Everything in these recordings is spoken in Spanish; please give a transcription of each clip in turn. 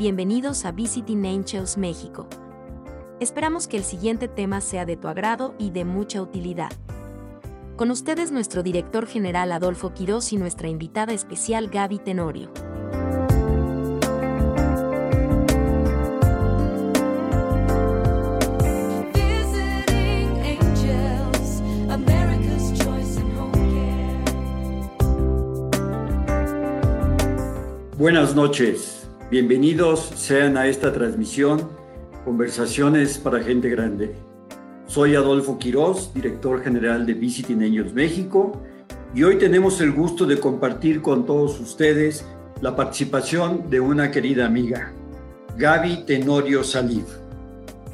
bienvenidos a Visiting Angels México. Esperamos que el siguiente tema sea de tu agrado y de mucha utilidad. Con ustedes nuestro director general Adolfo Quirós y nuestra invitada especial Gaby Tenorio. Buenas noches, bienvenidos sean a esta transmisión Conversaciones para Gente Grande. Soy Adolfo Quirós, director general de Visiting Angels México, y hoy tenemos el gusto de compartir con todos ustedes la participación de una querida amiga, Gaby Tenorio Salif.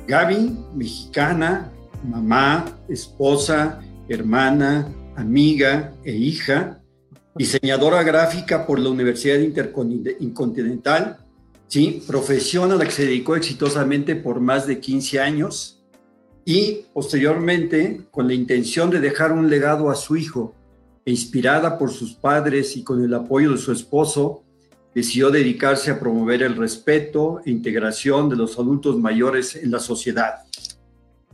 Gaby, mexicana, mamá, esposa, hermana, amiga e hija, diseñadora gráfica por la Universidad Intercontinental, ¿sí? profesión a la que se dedicó exitosamente por más de 15 años y posteriormente, con la intención de dejar un legado a su hijo, e inspirada por sus padres y con el apoyo de su esposo, decidió dedicarse a promover el respeto e integración de los adultos mayores en la sociedad.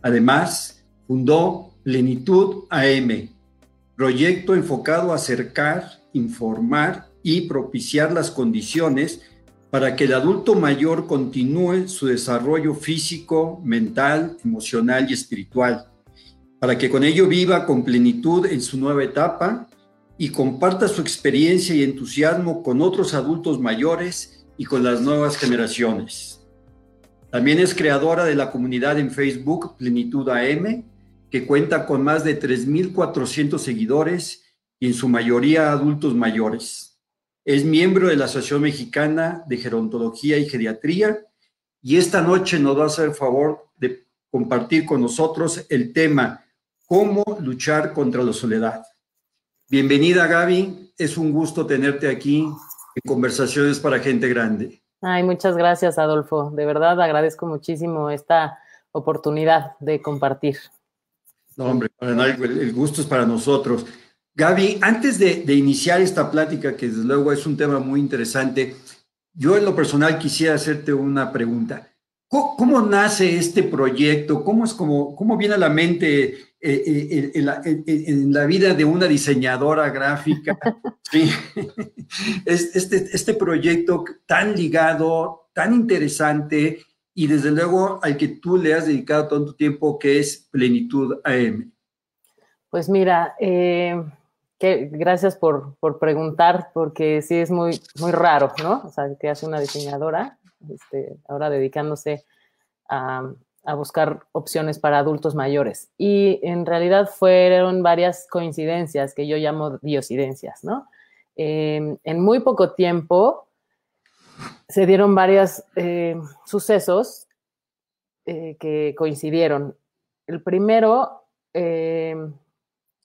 Además, fundó Plenitud AM, proyecto enfocado a acercar, informar y propiciar las condiciones para que el adulto mayor continúe su desarrollo físico, mental, emocional y espiritual, para que con ello viva con plenitud en su nueva etapa y comparta su experiencia y entusiasmo con otros adultos mayores y con las nuevas generaciones. También es creadora de la comunidad en Facebook Plenitud AM, que cuenta con más de 3.400 seguidores y en su mayoría adultos mayores. Es miembro de la Asociación Mexicana de Gerontología y Geriatría y esta noche nos va a hacer el favor de compartir con nosotros el tema cómo luchar contra la soledad. Bienvenida Gaby, es un gusto tenerte aquí en Conversaciones para Gente Grande. Ay, muchas gracias Adolfo, de verdad agradezco muchísimo esta oportunidad de compartir. No, hombre, para nadie, el gusto es para nosotros. Gaby, antes de, iniciar esta plática, que desde luego es un tema muy interesante, yo en lo personal quisiera hacerte una pregunta. ¿Cómo, nace este proyecto? ¿Cómo, es como, cómo viene a la mente eh, eh, en, la, en, la, vida de una diseñadora gráfica? Sí. Este, este proyecto tan ligado, tan interesante y desde luego al que tú le has dedicado tanto tiempo, que es Plenitud AM. Pues mira, eh, gracias por, preguntar, porque sí es muy, muy raro, ¿no? O sea, que hace una diseñadora, este, ahora dedicándose a, buscar opciones para adultos mayores. Y en realidad fueron varias coincidencias que yo llamo diosidencias, ¿no? Em, en muy poco tiempo se dieron varios eh, sucesos eh, que coincidieron. El primero,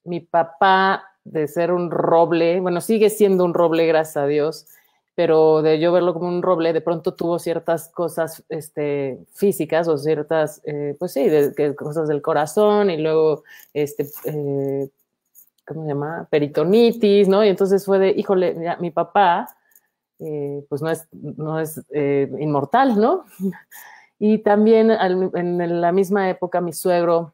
mi papá de ser un roble, bueno, sigue siendo un roble, gracias a Dios, pero de yo verlo como un roble, de pronto tuvo ciertas cosas este, físicas o ciertas, eh, pues sí, cosas del corazón y luego, este, eh, ¿cómo se llama? Peritonitis, ¿no? Y entonces fue de, híjole, mi papá, eh, pues no es, no es inmortal, ¿no? y también en la misma época mi suegro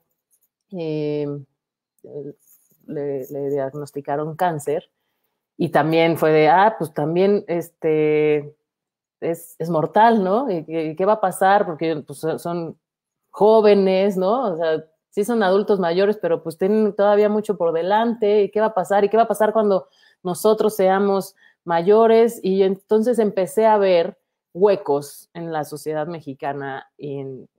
le, diagnosticaron cáncer y también fue de, ah, pues también este, es, mortal, ¿no? ¿Y, qué va a pasar? Porque pues, son jóvenes, ¿no? O sea, sí son adultos mayores, pero pues tienen todavía mucho por delante. ¿Y qué va a pasar? ¿Y qué va a pasar cuando nosotros seamos mayores? Y entonces empecé a ver huecos en la sociedad mexicana y en,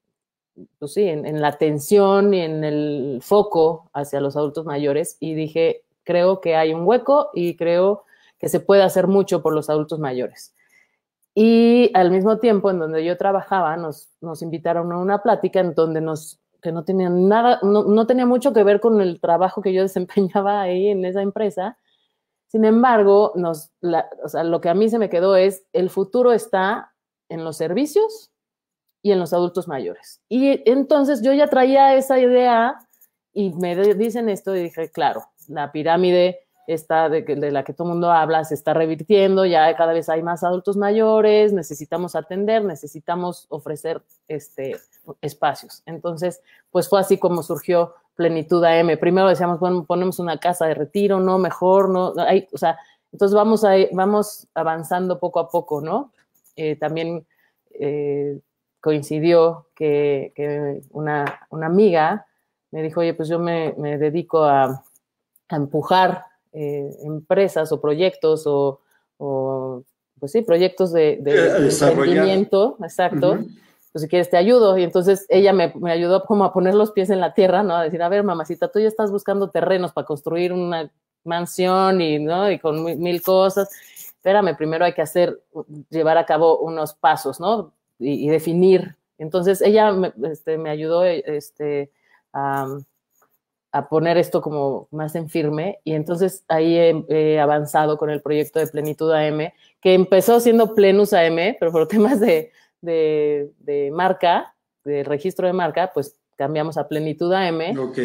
pues sí, en, la atención y en el foco hacia los adultos mayores y dije, creo que hay un hueco y creo que se puede hacer mucho por los adultos mayores. Y al mismo tiempo, en donde yo trabajaba, nos, nos invitaron a una plática en donde nos, que no tenía nada, no, tenía mucho que ver con el trabajo que yo desempeñaba ahí en esa empresa. Sin embargo, nos, o sea, lo que a mí se me quedó es, el futuro está en los servicios y en los adultos mayores. Y entonces yo ya traía esa idea y me dicen esto y dije, claro, la pirámide esta de, de la que todo el mundo habla se está revirtiendo, ya cada vez hay más adultos mayores, necesitamos atender, necesitamos ofrecer este, espacios. Entonces, pues fue así como surgió Plenitud AM. Primero decíamos, bueno, ponemos una casa de retiro, no, mejor, no, hay, o sea, entonces vamos, a, vamos avanzando poco a poco, ¿no? Eh, también eh, coincidió que, que una, una amiga me dijo, oye, pues yo me, me dedico a, a empujar eh, empresas o proyectos o, o, pues sí, proyectos de, de, Eh, de emprendimiento, exacto. Pues si quieres te ayudo. Y entonces ella me, me ayudó como a poner los pies en la tierra, ¿no? A decir, a ver, mamacita, tú ya estás buscando terrenos para construir una mansión y, ¿no? Y con mil, mil cosas. Espérame, primero hay que hacer, llevar a cabo unos pasos, ¿no? Y, y definir. Entonces ella me, este, me ayudó este, a, a poner esto como más en firme y entonces ahí he, he avanzado con el proyecto de Plenitud AM, que empezó siendo Plenus AM, pero por temas de, de, de marca, de registro de marca, pues cambiamos a Plenitud AM Ok.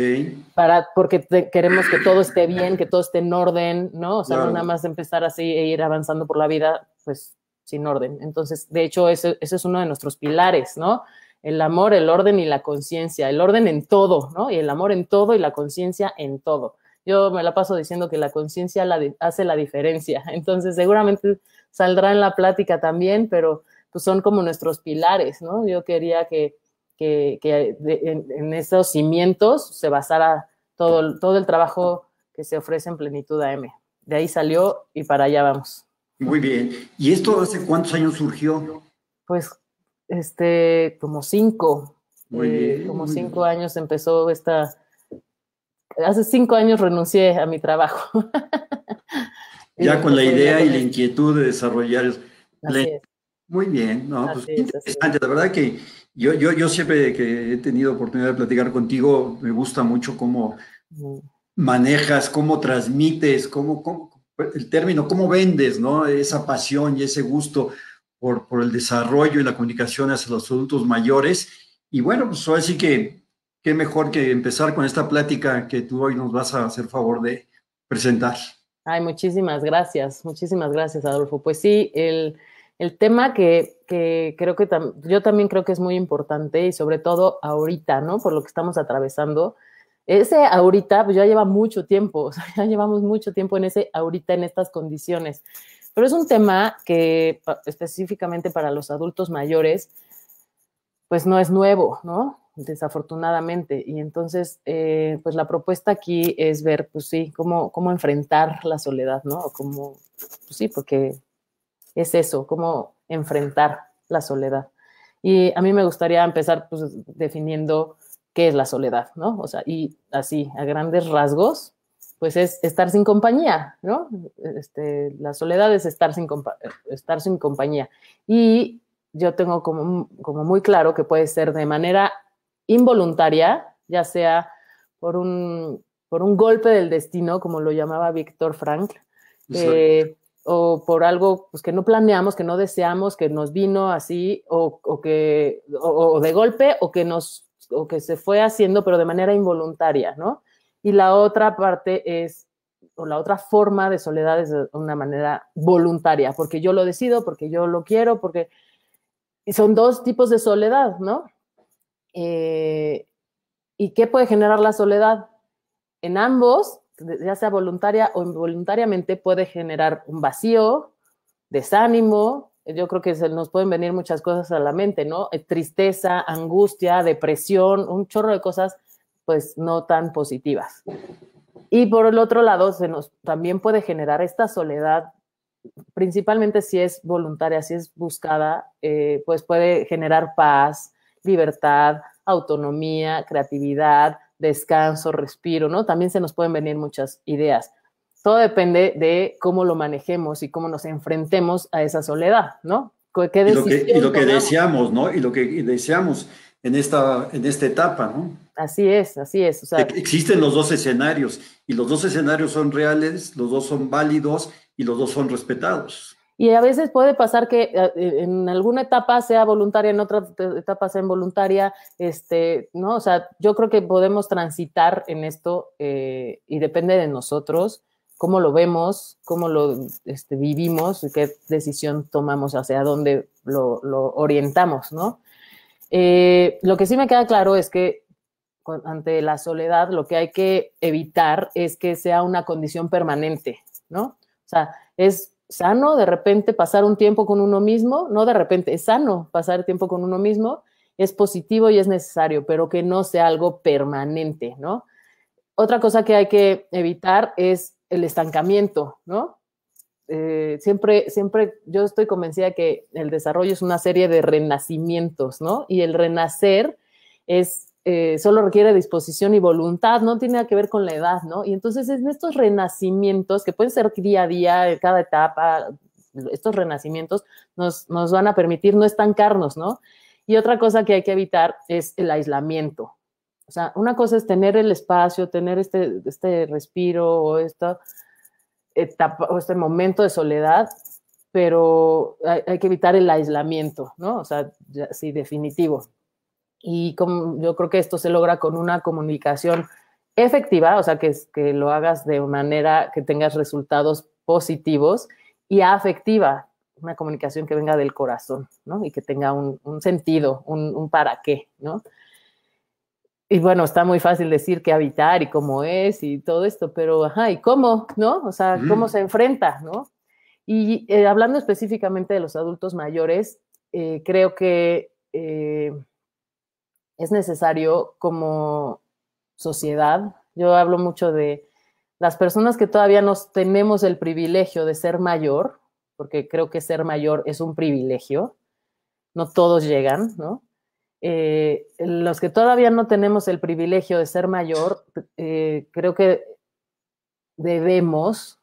para, porque te- queremos que todo esté bien, que todo esté en orden, ¿no? O sea, Claro. no nada más empezar así e ir avanzando por la vida, pues sin orden. Entonces, de hecho, ese, ese es uno de nuestros pilares, ¿no? El amor, el orden y la conciencia, el orden en todo, ¿no? Y el amor en todo y la conciencia en todo. Yo me la paso diciendo que la conciencia hace la diferencia. Entonces, seguramente saldrá en la plática también, pero pues son como nuestros pilares, ¿no? Yo quería que, en, esos cimientos se basara todo, todo el trabajo que se ofrece en Plenitud AM. De ahí salió y para allá vamos. Muy bien. ¿Y esto hace cuántos años surgió? Pues, este, como cinco, Muy eh, bien, como cinco años empezó esta, hace cinco años renuncié a mi trabajo. Ya con la idea y la inquietud de desarrollar. Así es. Muy bien, ¿no? Pues Así es. interesante. La verdad que yo, yo, yo siempre que he tenido oportunidad de platicar contigo, me gusta mucho cómo manejas, cómo transmites, cómo, cómo- el término, cómo vendes, ¿no? Esa pasión y ese gusto por, por el desarrollo y la comunicación hacia los adultos mayores. Y bueno, pues ahora sí que qué mejor que empezar con esta plática que tú hoy nos vas a hacer favor de presentar. Ay, muchísimas gracias, muchísimas gracias, Adolfo. Pues sí, el, el tema que, que creo que yo también creo que es muy importante y sobre todo ahorita, ¿no? Por lo que estamos atravesando. Ese ahorita, pues ya lleva mucho tiempo, o sea, ya llevamos mucho tiempo en ese ahorita, en estas condiciones. Pero es un tema que específicamente para los adultos mayores, pues no es nuevo, ¿no? Desafortunadamente. Y entonces, eh, pues la propuesta aquí es ver, pues sí, cómo, cómo enfrentar la soledad, ¿no? Cómo, pues sí, porque es eso, cómo enfrentar la soledad. Y a mí me gustaría empezar pues, definiendo qué es la soledad, ¿no? O sea, y así, a grandes rasgos, pues es estar sin compañía, ¿no? Este, la soledad es estar sin, estar sin compañía. Y yo tengo como, como muy claro que puede ser de manera involuntaria, ya sea por un, por un golpe del destino, como lo llamaba Víctor Frank, eh, o por algo pues, que no planeamos, que no deseamos, que nos vino así, o, o que, o, o de golpe, o que, nos, o que se fue haciendo, pero de manera involuntaria, ¿no? Y la otra parte es, o la otra forma de soledad es de una manera voluntaria, porque yo lo decido, porque yo lo quiero, porque y son dos tipos de soledad, ¿no? Eh, ¿Y qué puede generar la soledad? En ambos, ya sea voluntaria o involuntariamente, puede generar un vacío, desánimo. Yo creo que se nos pueden venir muchas cosas a la mente, ¿no? Eh, Tristeza, angustia, depresión, un chorro de cosas, pues no tan positivas. Y por el otro lado, se nos también puede generar esta soledad, principalmente si es voluntaria, si es buscada, eh, pues puede generar paz, libertad, autonomía, creatividad, descanso, respiro, ¿no? También se nos pueden venir muchas ideas. Todo depende de cómo lo manejemos y cómo nos enfrentemos a esa soledad, ¿no? ¿Qué Y lo que, y decisión lo que tomamos? deseamos, ¿no? Y lo que deseamos en esta, en esta etapa, ¿no? Así es, así es. O sea, E- Existen los dos escenarios y los dos escenarios son reales, los dos son válidos y los dos son respetados. Y a veces puede pasar que eh, en alguna etapa sea voluntaria, en otra etapa sea involuntaria, este, ¿no? O sea, yo creo que podemos transitar en esto eh, y depende de nosotros cómo lo vemos, cómo lo este, vivimos qué decisión tomamos, hacia dónde lo, orientamos, ¿no? Eh, lo que sí me queda claro es que ante la soledad lo que hay que evitar es que sea una condición permanente, ¿no? O sea, es sano de repente pasar un tiempo con uno mismo, no de repente, es sano pasar tiempo con uno mismo, es positivo y es necesario, pero que no sea algo permanente, ¿no? Otra cosa que hay que evitar es el estancamiento, ¿no? Eh, siempre, siempre yo estoy convencida que el desarrollo es una serie de renacimientos, ¿no? Y el renacer es, eh, solo requiere disposición y voluntad, no tiene nada que ver con la edad, ¿no? Y entonces en estos renacimientos, que pueden ser día a día, cada etapa, estos renacimientos nos, nos van a permitir no estancarnos, ¿no? Y otra cosa que hay que evitar es el aislamiento. O sea, una cosa es tener el espacio, tener este, este respiro o esta este momento de soledad, pero hay, que evitar el aislamiento, ¿no? O sea, ya- sí, definitivo. Y como yo creo que esto se logra con una comunicación efectiva, o sea, que, que lo hagas de manera que tengas resultados positivos y afectiva, una comunicación que venga del corazón, ¿no? Y que tenga un, un sentido, un, un para qué, ¿no? Y bueno, está muy fácil decir qué habitar y cómo es y todo esto, pero ajá, ¿y cómo? ¿No? O sea, ¿cómo Mm. se enfrenta? ¿No? Y eh, hablando específicamente de los adultos mayores, eh, creo que eh, es necesario como sociedad, yo hablo mucho de las personas que todavía nos tenemos el privilegio de ser mayor, porque creo que ser mayor es un privilegio, no todos llegan, ¿no? Eh, los que todavía no tenemos el privilegio de ser mayor, eh, creo que debemos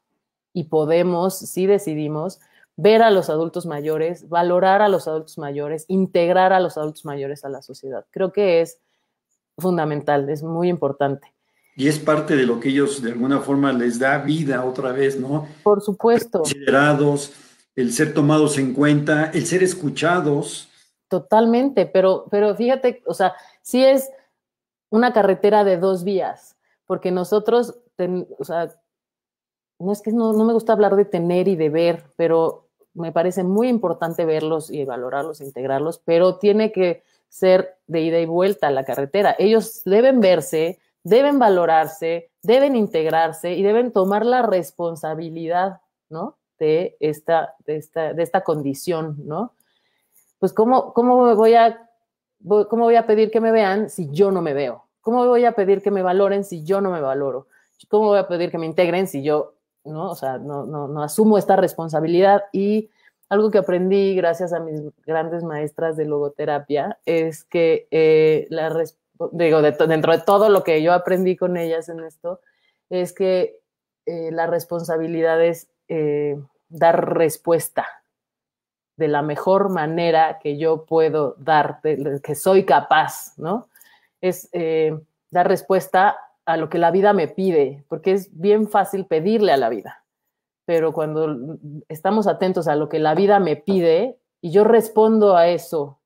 y podemos, si decidimos, ver a los adultos mayores, valorar a los adultos mayores, integrar a los adultos mayores a la sociedad. Creo que es fundamental, es muy importante. Y es parte de lo que ellos de alguna forma les da vida otra vez, ¿no? Por supuesto, Considerados, el ser tomados en cuenta, el ser escuchados. Totalmente, pero, pero fíjate, o sea, sí es una carretera de dos vías, porque nosotros, ten- o sea, no es que no, no me gusta hablar de tener y de ver, pero me parece muy importante verlos y valorarlos, integrarlos, pero tiene que ser de ida y vuelta la carretera. Ellos deben verse, deben valorarse, deben integrarse y deben tomar la responsabilidad, ¿no? De esta, de esta, de esta condición, ¿no? Pues, ¿cómo, cómo voy a, cómo voy a pedir que me vean si yo no me veo? ¿Cómo voy a pedir que me valoren si yo no me valoro? ¿Cómo voy a pedir que me integren si yo, no? O sea, no, no, no asumo esta responsabilidad y algo que aprendí gracias a mis grandes maestras de logoterapia es que eh, la digo, dentro de todo lo que yo aprendí con ellas en esto, es que eh, la responsabilidad es eh, dar respuesta de la mejor manera que yo puedo dar, de- de- que soy capaz, ¿no? Es eh, dar respuesta a lo que la vida me pide, porque es bien fácil pedirle a la vida pero cuando estamos atentos a lo que la vida me pide y yo respondo a eso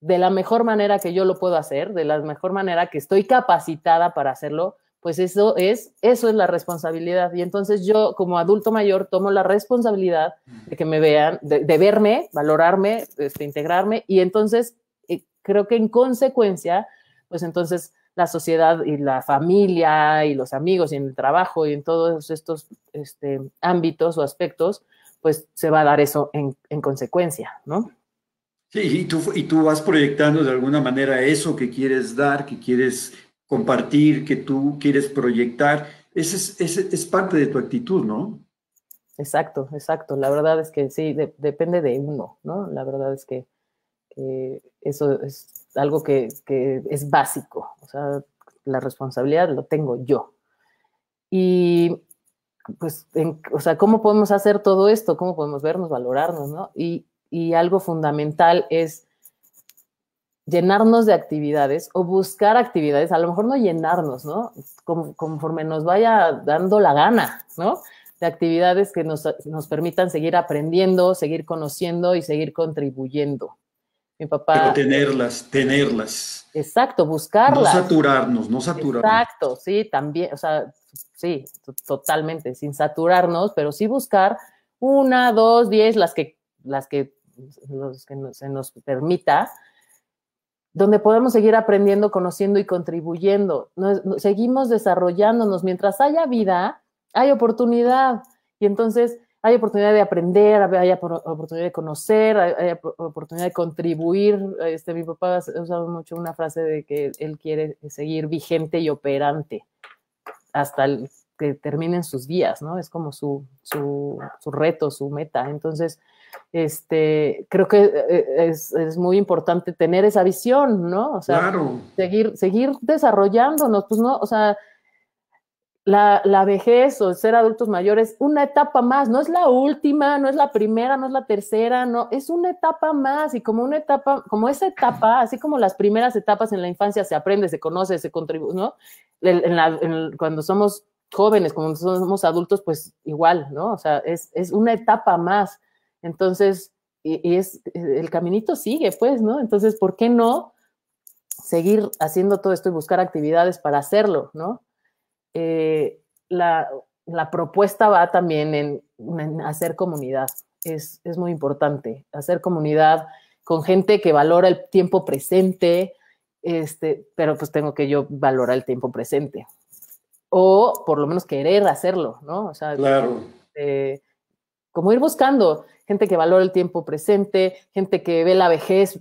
de la mejor manera que yo lo puedo hacer, de la mejor manera que estoy capacitada para hacerlo, pues eso es, eso es la responsabilidad. Y entonces yo como adulto mayor tomo la responsabilidad de que me vean, de, de verme, valorarme, este, integrarme, y entonces eh, creo que en consecuencia, pues entonces la sociedad y la familia y los amigos y en el trabajo y en todos estos este, ámbitos o aspectos, pues se va a dar eso en, en consecuencia, ¿no? Sí, y tú, y tú vas proyectando de alguna manera eso que quieres dar, que quieres compartir, que tú quieres proyectar. Ese es, ese es parte de tu actitud, ¿no? Exacto, exacto. La verdad es que sí, de- depende de uno, ¿no? La verdad es que, eso es algo que, es básico. O sea, la responsabilidad lo tengo yo. Y pues, en- o sea, ¿cómo podemos hacer todo esto? ¿Cómo podemos vernos, valorarnos, ¿no? Y algo fundamental es llenarnos de actividades o buscar actividades, a lo mejor no llenarnos, ¿no? Conforme nos vaya dando la gana, ¿no? De actividades que nos, nos permitan seguir aprendiendo, seguir conociendo y seguir contribuyendo. Mi Pero papá, tenerlas, tenerlas. exacto, No buscarlas. saturarnos, no saturarnos. Exacto, sí, también, o sea, sí, totalmente, sin saturarnos, pero sí buscar una, dos, diez, las que, las que, los que se nos permita, donde podemos seguir aprendiendo, conociendo y contribuyendo. Seguimos desarrollándonos. Mientras haya vida, hay oportunidad. Y entonces hay oportunidad de aprender, hay oportunidad de conocer, hay, oportunidad de contribuir. Este, mi papá ha usado mucho una frase de que él quiere seguir vigente y operante hasta que terminen sus días, ¿no? Es como su, su, su reto, su meta. Entonces, este, creo que es, es, muy importante tener esa visión, ¿no? O sea, claro. seguir, seguir desarrollándonos, pues no, o sea, la, la, vejez o ser adultos mayores, una etapa más, no es la última, no es la primera, no es la tercera, no, es una etapa más y como una etapa, como esa etapa, así como las primeras etapas en la infancia se aprende, se conoce, se contribuye, ¿no? En, en la, en, cuando somos jóvenes, cuando somos adultos, pues igual, ¿no? O sea, es, es una etapa más. Entonces, y, es, el caminito sigue, pues, ¿no? Entonces, ¿por qué no seguir haciendo todo esto y buscar actividades para hacerlo, ¿no? Eh, la, la, propuesta va también en, en hacer comunidad. Es, es, muy importante hacer comunidad con gente que valora el tiempo presente, este, pero pues tengo que yo valorar el tiempo presente. O por lo menos querer hacerlo, ¿no? O sea, claro. eh, como ir buscando gente que valora el tiempo presente, gente que ve la vejez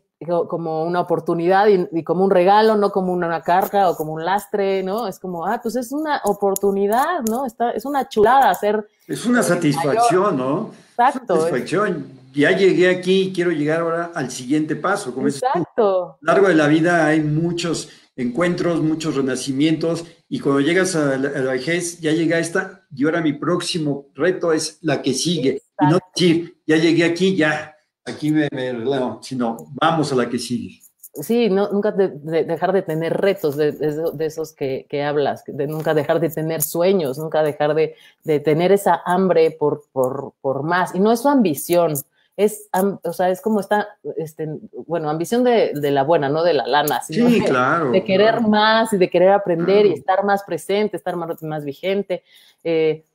como una oportunidad y, y, como un regalo, no como una carga o como un lastre, ¿no? Es como, ah, pues es una oportunidad, ¿no? Está, es una chulada hacer. Es una satisfacción, mayor. ¿no? Exacto. Satisfacción. Ya llegué aquí y quiero llegar ahora al siguiente paso. Como Exacto. A lo largo de la vida hay muchos encuentros, muchos renacimientos y cuando llegas a la, a la vejez ya llega esta y ahora mi próximo reto es la que sigue. Y no decir, ya llegué aquí, ya, aquí me, me relajo, sino vamos a la que sigue. Sí, no, nunca de, de dejar de tener retos de, de esos que, que, hablas, de nunca dejar de tener sueños, nunca dejar de, tener esa hambre por, por, por, más. Y no es su ambición, es, o sea, es como esta, este, bueno, ambición de, la buena, no de la lana, sino sí, claro, de querer claro. más y de querer aprender claro. y estar más presente, estar más, más vigente. Eh,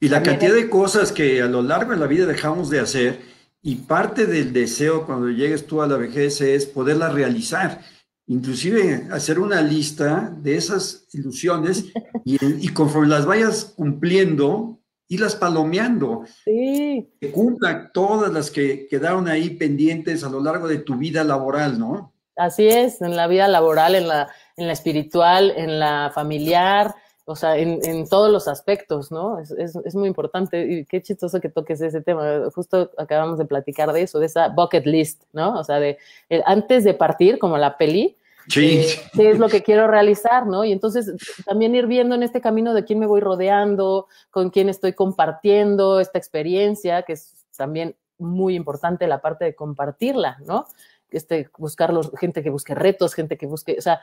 y la cantidad es, de cosas que a lo largo de la vida dejamos de hacer y parte del deseo cuando llegues tú a la vejez es poderla realizar, inclusive hacer una lista de esas ilusiones y, y conforme las vayas cumpliendo, irlas palomeando. Sí. Que cumplan todas las que quedaron ahí pendientes a lo largo de tu vida laboral, ¿no? Así es, en la vida laboral, en la, en la espiritual, en la familiar, o sea, en, en, todos los aspectos, ¿no? Es, es, es, muy importante y qué chistoso que toques ese tema. Justo acabamos de platicar de eso, de esa bucket list, ¿no? O sea, de eh, antes de partir, como la peli, sí. eh, qué es lo que quiero realizar, ¿no? Y entonces también ir viendo en este camino de quién me voy rodeando, con quién estoy compartiendo esta experiencia, que es también muy importante la parte de compartirla, ¿no? Este, buscar los, gente que busque retos, gente que busque, o sea,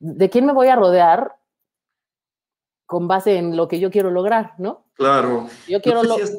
de quién me voy a rodear con base en lo que yo quiero lograr, ¿no? Claro. Yo quiero no sé si lo...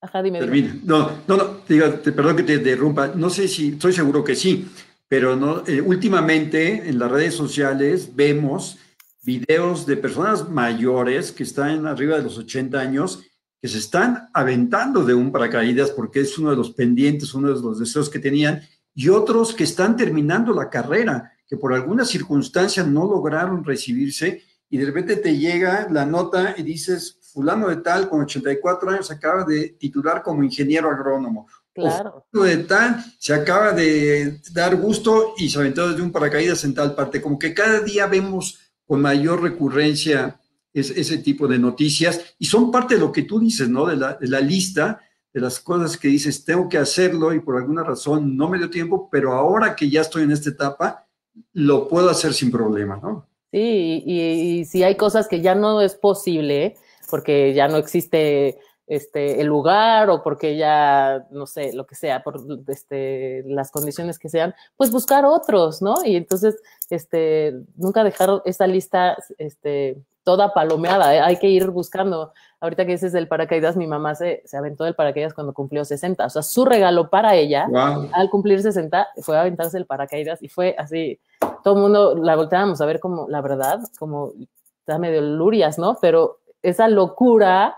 Ajá, dime. Termina. No, no, no, te, perdón que te interrumpa. No sé si, estoy seguro que sí, pero no, eh, últimamente en las redes sociales vemos videos de personas mayores que están arriba de los 80 años que se están aventando de un paracaídas porque es uno de los pendientes, uno de los deseos que tenían, y otros que están terminando la carrera, que por alguna circunstancia no lograron recibirse y de repente te llega la nota y dices, fulano de tal, con 84 años, acaba de titular como ingeniero agrónomo. Claro. O de tal, se acaba de dar gusto y se aventó desde un paracaídas en tal parte. Como que cada día vemos con mayor recurrencia es, ese tipo de noticias y son parte de lo que tú dices, ¿no? De la, de la lista de las cosas que dices, tengo que hacerlo y por alguna razón no me dio tiempo, pero ahora que ya estoy en esta etapa, lo puedo hacer sin problema, ¿no? Sí, y, y, si hay cosas que ya no es posible, porque ya no existe este, el lugar o porque ya, no sé, lo que sea, por este, las condiciones que sean, pues buscar otros, ¿no? Y entonces, este, nunca dejar esa lista este, toda palomeada, ¿eh? hay que ir buscando. Ahorita que dices del paracaídas, mi mamá se, se aventó del paracaídas cuando cumplió 60, o sea, su regalo para ella, wow. al cumplir 60, fue aventarse el paracaídas y fue así, todo el mundo la volteábamos a ver como, la verdad, como, está medio lurias, ¿no? Pero esa locura,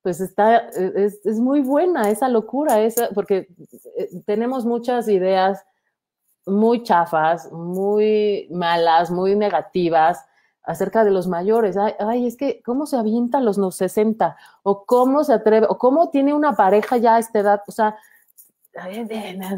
pues está, es, es muy buena esa locura, esa, porque eh, tenemos muchas ideas muy chafas, muy malas, muy negativas acerca de los mayores. Ay, ay, es que, ¿cómo se avienta a los no- 60? ¿O cómo se atreve? ¿O cómo tiene una pareja ya a esta edad? O sea,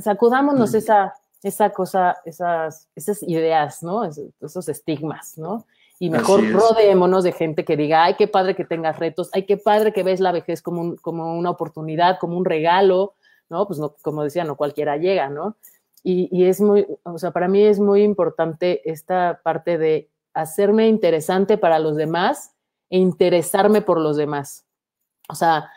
sacudámonos Mm. esa, esa cosa, esas, esas ideas, ¿no? Es- Esos estigmas, ¿no? Y mejor rodeémonos de gente que diga, ay, qué padre que tengas retos, ay, qué padre que ves la vejez como, un- como una oportunidad, como un regalo, ¿no? Pues no, como decía, no cualquiera llega, ¿no? Y, y es muy, o sea, para mí es muy importante esta parte de hacerme interesante para los demás e interesarme por los demás. O sea,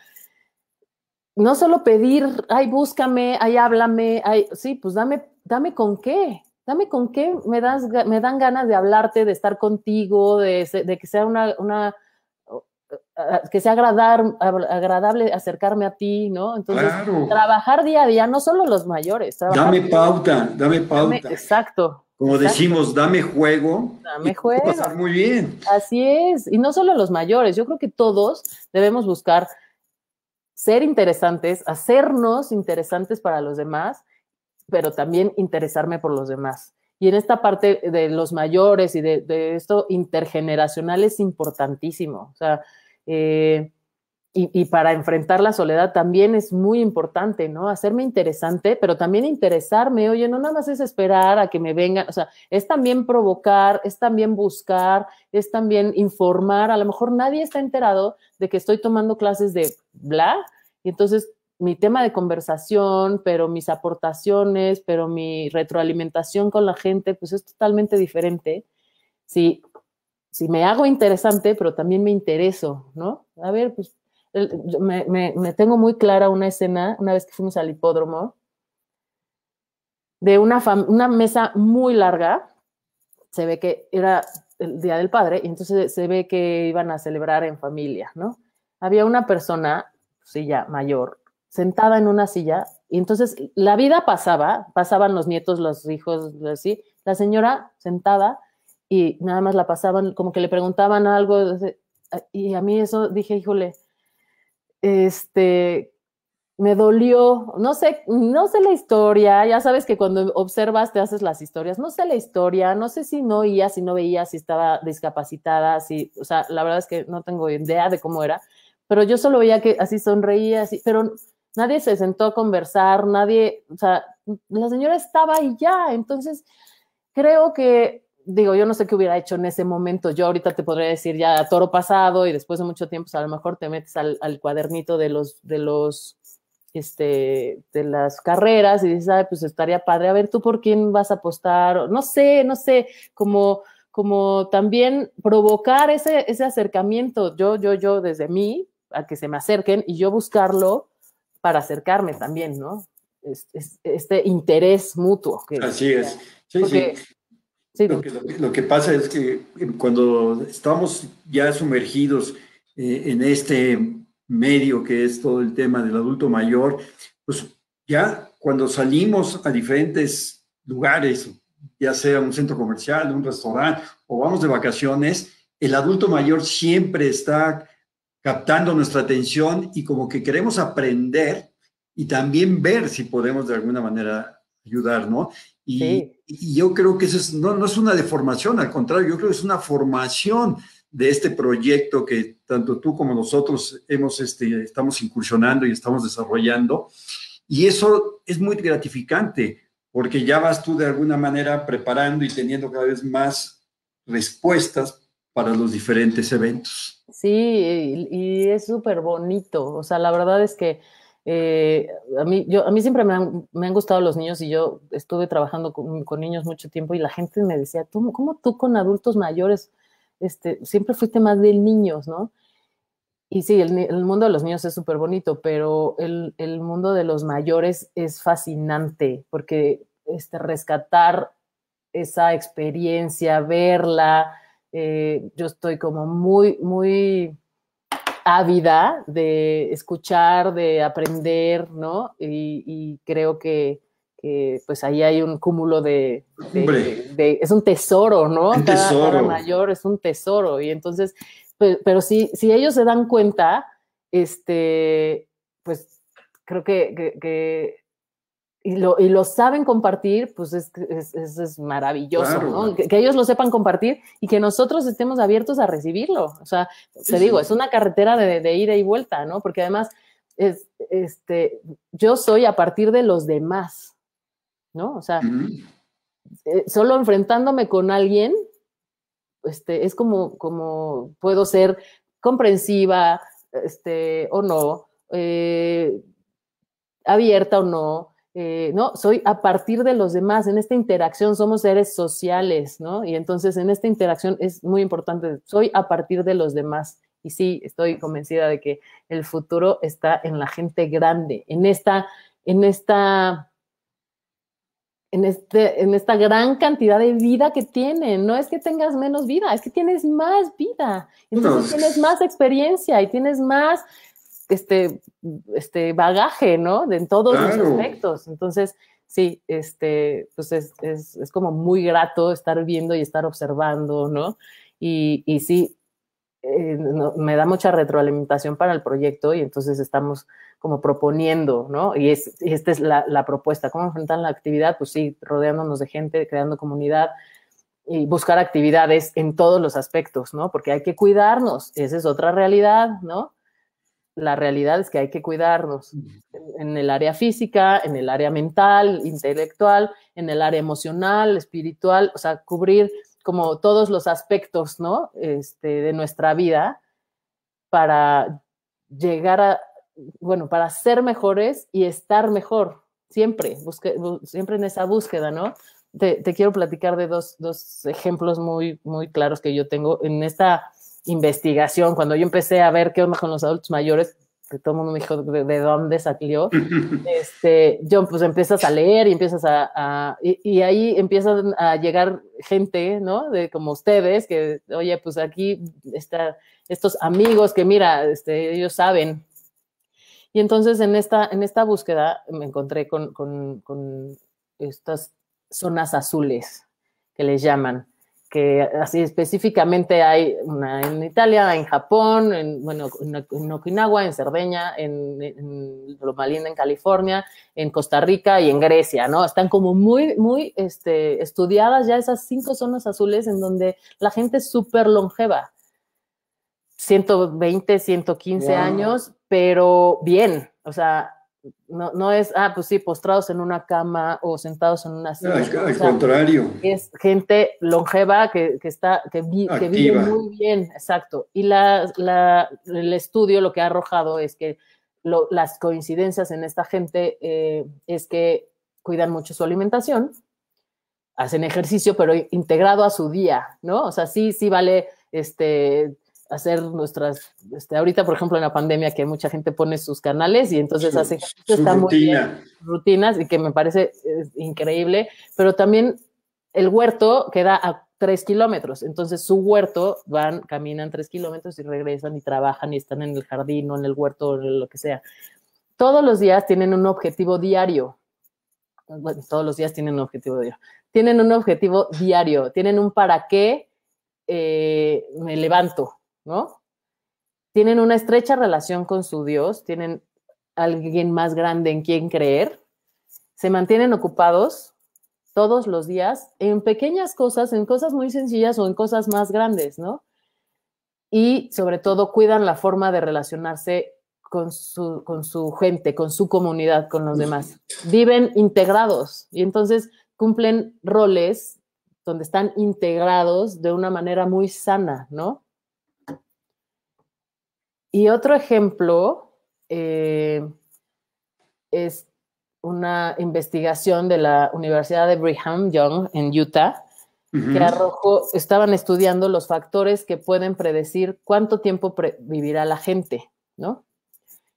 no solo pedir, ay, búscame, ay, háblame, ay, sí, pues dame, dame con qué, dame con qué me, das, me dan ganas de hablarte, de estar contigo, de, que sea una, una que sea agradar, agradable acercarme a ti, ¿no? Entonces, Claro. trabajar día a día, no solo los mayores, Dame pauta, Dame- pauta. exacto. Como decimos, dame juego. Dame juego. pasar muy bien. Así es, y no solo los mayores, yo creo que todos debemos buscar ser interesantes, hacernos interesantes para los demás, pero también interesarme por los demás. Y en esta parte de los mayores y de, de esto intergeneracional es importantísimo. O sea, eh, y, y para enfrentar la soledad también es muy importante, ¿no? Hacerme interesante, pero también interesarme. Oye, no nada más es esperar a que me vengan, o sea, es también provocar, es también buscar, es también informar. A lo mejor nadie está enterado de que estoy tomando clases de bla, y entonces mi tema de conversación, pero mis aportaciones, pero mi retroalimentación con la gente, pues es totalmente diferente. Si, si me hago interesante, pero también me intereso, ¿no? A ver, pues me, me- me tengo muy clara una escena, una vez que fuimos al hipódromo, de una, una mesa muy larga, se ve que era el Día del Padre, y entonces se ve que iban a celebrar en familia, ¿no? Había una persona, ya mayor, sentada en una silla, y entonces la vida pasaba, pasaban los nietos, los hijos, así, la señora sentada, y nada más la pasaban, como que le preguntaban algo, y a mí eso dije, híjole, este, me dolió, no sé, no sé la historia, ya sabes que cuando observas te haces las historias, no sé la historia, no sé si no oía, si no veía, si estaba discapacitada, si, o sea, la verdad es que no tengo idea de cómo era, pero yo solo veía que así sonreía, así, pero nadie se sentó a conversar, nadie, o sea, la señora estaba ahí ya, entonces creo que digo, yo no sé qué hubiera hecho en ese momento. Yo ahorita te podría decir ya a toro pasado y después de mucho tiempo, pues a lo mejor te metes al, al cuadernito de los, de los, este, de las carreras y dices, ay, pues estaría padre. A ver, tú por quién vas a apostar. No sé, no sé, como, como también provocar ese, ese acercamiento. Yo, yo, yo, desde mí, a que se me acerquen y yo buscarlo para acercarme también, ¿no? Es, es, este interés mutuo. Que, Así es. Sí, porque, sí. Sí, Lo que, lo, que, lo que pasa es que cuando estamos ya sumergidos eh, en este medio que es todo el tema del adulto mayor, pues ya cuando salimos a diferentes lugares, ya sea un centro comercial, un restaurante o vamos de vacaciones, el adulto mayor siempre está captando nuestra atención y como que queremos aprender y también ver si podemos de alguna manera ayudar, ¿no? Y, sí. y yo creo que eso es, no, no, es una deformación, al contrario, yo creo que es una formación de este proyecto que tanto tú como nosotros hemos, este, estamos incursionando y estamos desarrollando. Y eso es muy gratificante, porque ya vas tú de alguna manera preparando y teniendo cada vez más respuestas para los diferentes eventos. Sí, y, y es súper bonito. O sea, la verdad es que eh, a, mí, yo, a mí siempre me han, gustado los niños y yo estuve trabajando con, niños mucho tiempo y la gente me decía, ¿tú, ¿cómo tú con adultos mayores este, siempre fuiste más de niños, no? Y sí, el, el mundo de los niños es súper bonito, pero el, el, mundo de los mayores es fascinante porque este, rescatar esa experiencia, verla, eh, yo estoy como muy, muy ávida de escuchar, de aprender, ¿no? Y, y creo que, que pues ahí hay un cúmulo de, de- Hombre. de- es un tesoro, ¿no? Un Cada- cada tesoro. mayor es un tesoro y entonces, pe- pero, si, si ellos se dan cuenta, este, pues creo que, que- que- y, lo, y lo saben compartir, pues es, es, es- maravilloso, Claro. ¿no? Que, que ellos lo sepan compartir y que nosotros estemos abiertos a recibirlo. O sea, Sí, te digo, sí. es una carretera de, de ida y vuelta, ¿no? Porque además, es, este, yo soy a partir de los demás, ¿no? O sea, eh, solo enfrentándome con alguien, este, es como, como puedo ser comprensiva, este, o no, eh, abierta o no, eh, no, soy a partir de los demás, en esta interacción somos seres sociales, ¿no? Y entonces en esta interacción es muy importante, soy a partir de los demás. Y sí, estoy convencida de que el futuro está en la gente grande, en esta, en esta, en, este, en esta gran cantidad de vida que tienen. No es que tengas menos vida, es que tienes más vida. Entonces No. tienes más experiencia y tienes más este, este bagaje, ¿no? De, en todos los Claro. aspectos. Entonces, sí, este, pues es, es, es como muy grato estar viendo y estar observando, ¿no? Y, y sí, eh, no- me da mucha retroalimentación para el proyecto y entonces estamos como proponiendo, ¿no? Y, es, y esta es la, la propuesta, ¿cómo enfrentar la actividad? Pues sí, rodeándonos de gente, creando comunidad y buscar actividades en todos los aspectos, ¿no? Porque hay que cuidarnos, esa es otra realidad, ¿no? La realidad es que hay que cuidarnos en, el área física, en el área mental, intelectual, en el área emocional, espiritual, o sea, cubrir como todos los aspectos, ¿no? Este, de nuestra vida para llegar a, bueno, para ser mejores y estar mejor, siempre, busque- bu- siempre en esa búsqueda, ¿no? Te, te quiero platicar de dos, dos ejemplos muy, muy claros que yo tengo en esta investigación, cuando yo empecé a ver qué onda con los adultos mayores, que todo el mundo me dijo de, de dónde salió, este, yo pues empiezas a leer y empiezas a, a- y, y ahí empiezan a llegar gente, ¿no? De como ustedes, que, oye, pues aquí está estos amigos que mira, este, ellos saben. Y entonces en esta, en esta búsqueda me encontré con, con, con estas zonas azules que les llaman, que así específicamente hay una en Italia, en Japón, en, bueno, en, Okinawa, en Cerdeña, en, en Loma Linda, en California, en Costa Rica y en Grecia, ¿no? Están como muy, muy este, estudiadas ya esas cinco zonas azules en donde la gente es súper longeva. 120, 115 Wow. años, pero bien, o sea, no, no es, ah, pues sí, postrados en una cama o sentados en una silla. Al, ¿no? al O sea, contrario. es gente longeva que, que está, que, vi- que vive muy bien, exacto. Y la, la- el estudio lo que ha arrojado es que lo- las coincidencias en esta gente eh, es que cuidan mucho su alimentación, hacen ejercicio, pero integrado a su día, ¿no? O sea, sí, sí vale este hacer nuestras, este, ahorita por ejemplo en la pandemia que mucha gente pone sus canales y entonces Su- hace ejercicio, su está muy bien rutina. rutinas y que me parece eh, increíble, pero también el huerto queda a tres kilómetros, entonces su huerto van, caminan tres kilómetros y regresan y trabajan y están en el jardín o en el huerto o en lo que sea. Todos los días tienen un objetivo diario. Bueno, todos los días tienen un objetivo diario. Tienen un objetivo diario, tienen un para qué eh, me levanto, ¿no? Tienen una estrecha relación con su Dios, tienen alguien más grande en quien creer, se mantienen ocupados todos los días en pequeñas cosas, en cosas muy sencillas o en cosas más grandes, ¿no? Y sobre todo cuidan la forma de relacionarse con su, con su gente, con su comunidad, con los demás. Viven integrados y entonces cumplen roles donde están integrados de una manera muy sana, ¿no? Y otro ejemplo eh, es una investigación de la Universidad de Brigham Young en Utah, que arrojó, estaban estudiando los factores que pueden predecir cuánto tiempo pre- vivirá la gente, ¿no?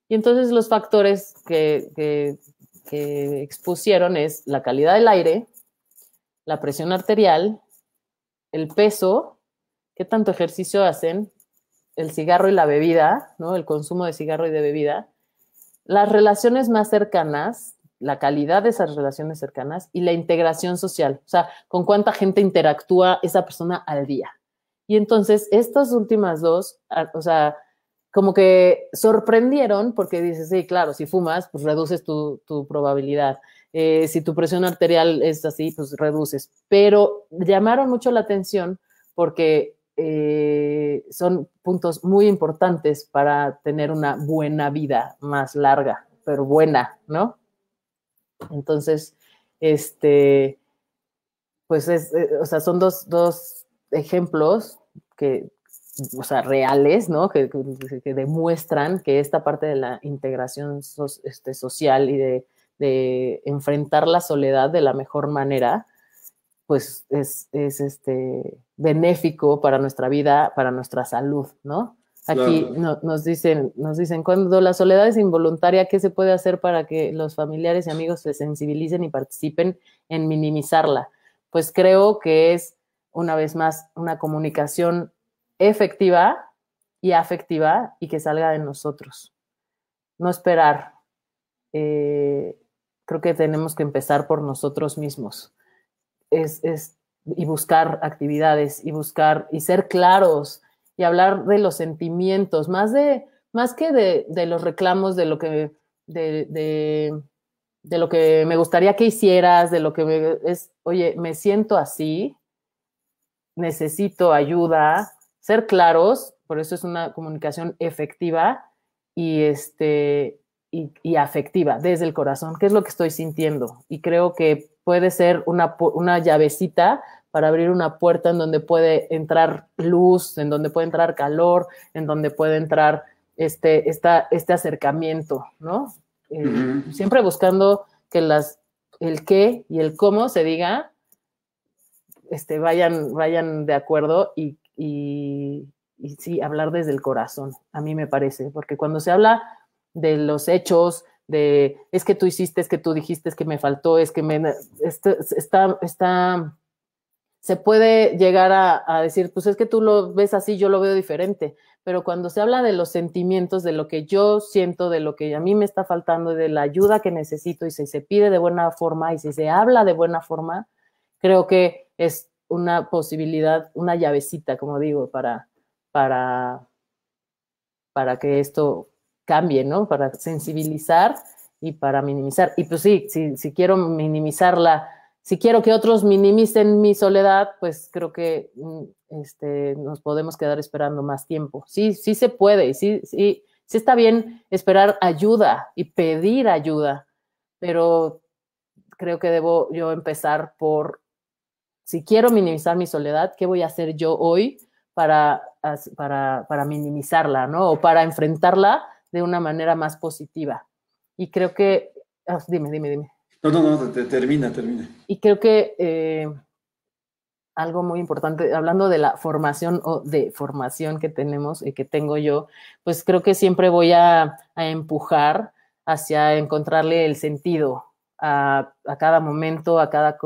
Y entonces los factores que, que- que expusieron es la calidad del aire, la presión arterial, el peso, qué tanto ejercicio hacen, el cigarro y la bebida, ¿no? El consumo de cigarro y de bebida, las relaciones más cercanas, la calidad de esas relaciones cercanas y la integración social, o sea, con cuánta gente interactúa esa persona al día. Y entonces, estas últimas dos, o sea, como que sorprendieron porque dices, sí, claro, si fumas, pues reduces tu, tu probabilidad. Eh, si tu presión arterial es así, pues reduces. Pero llamaron mucho la atención porque eh, son puntos muy importantes para tener una buena vida más larga, pero buena, ¿no? Entonces, este, pues es, eh, o sea, son dos, dos ejemplos que, o sea, reales, ¿no? Que, que- demuestran que esta parte de la integración este, social y de, de enfrentar la soledad de la mejor manera, pues es, es este, benéfico para nuestra vida, para nuestra salud, ¿no? Aquí Claro. no- nos dicen, nos dicen, cuando la soledad es involuntaria, ¿qué se puede hacer para que los familiares y amigos se sensibilicen y participen en minimizarla? Pues creo que es, una vez más, una comunicación efectiva y afectiva y que salga de nosotros. No esperar. Eh, creo que tenemos que empezar por nosotros mismos. Es, es- y buscar actividades y buscar y ser claros y hablar de los sentimientos, más de más que de, de los reclamos de lo que de, de- lo que me gustaría que hicieras, de lo que me- es, oye, me siento así, necesito ayuda, ser claros, por eso es una comunicación efectiva y este y, y afectiva desde el corazón, qué es lo que estoy sintiendo. Y creo que puede ser una, una llavecita para abrir una puerta en donde puede entrar luz, en donde puede entrar calor, en donde puede entrar este, esta, este acercamiento, ¿no? Eh. Siempre buscando que las, el qué y el cómo se diga este, vayan, vayan de acuerdo y, y, y sí, hablar desde el corazón, a mí me parece, porque cuando se habla de los hechos, de es que tú hiciste, es que tú dijiste, es que me faltó, es que me... Está, se puede llegar a, a decir, pues es que tú lo ves así, yo lo veo diferente, pero cuando se habla de los sentimientos, de lo que yo siento, de lo que a mí me está faltando, de la ayuda que necesito y si se pide de buena forma y si se habla de buena forma, creo que es una posibilidad, una llavecita, como digo, para, para, para que esto cambie, ¿no? Para sensibilizar y para minimizar. Y pues sí, si, si quiero minimizarla, si quiero que otros minimicen mi soledad, pues creo que mm, este, nos podemos quedar esperando más tiempo. Sí, sí se puede, sí, sí, sí está bien esperar ayuda y pedir ayuda, pero creo que debo yo empezar por, si quiero minimizar mi soledad, ¿qué voy a hacer yo hoy para, para, para minimizarla, ¿no? O para enfrentarla de una manera más positiva. Y creo que, ah, dime, dime, dime. No, no, no, te- termina, termina. Y creo que eh, algo muy importante, hablando de la formación o de formación que tenemos y que tengo yo, pues creo que siempre voy a, a empujar hacia encontrarle el sentido a, a cada momento, a cada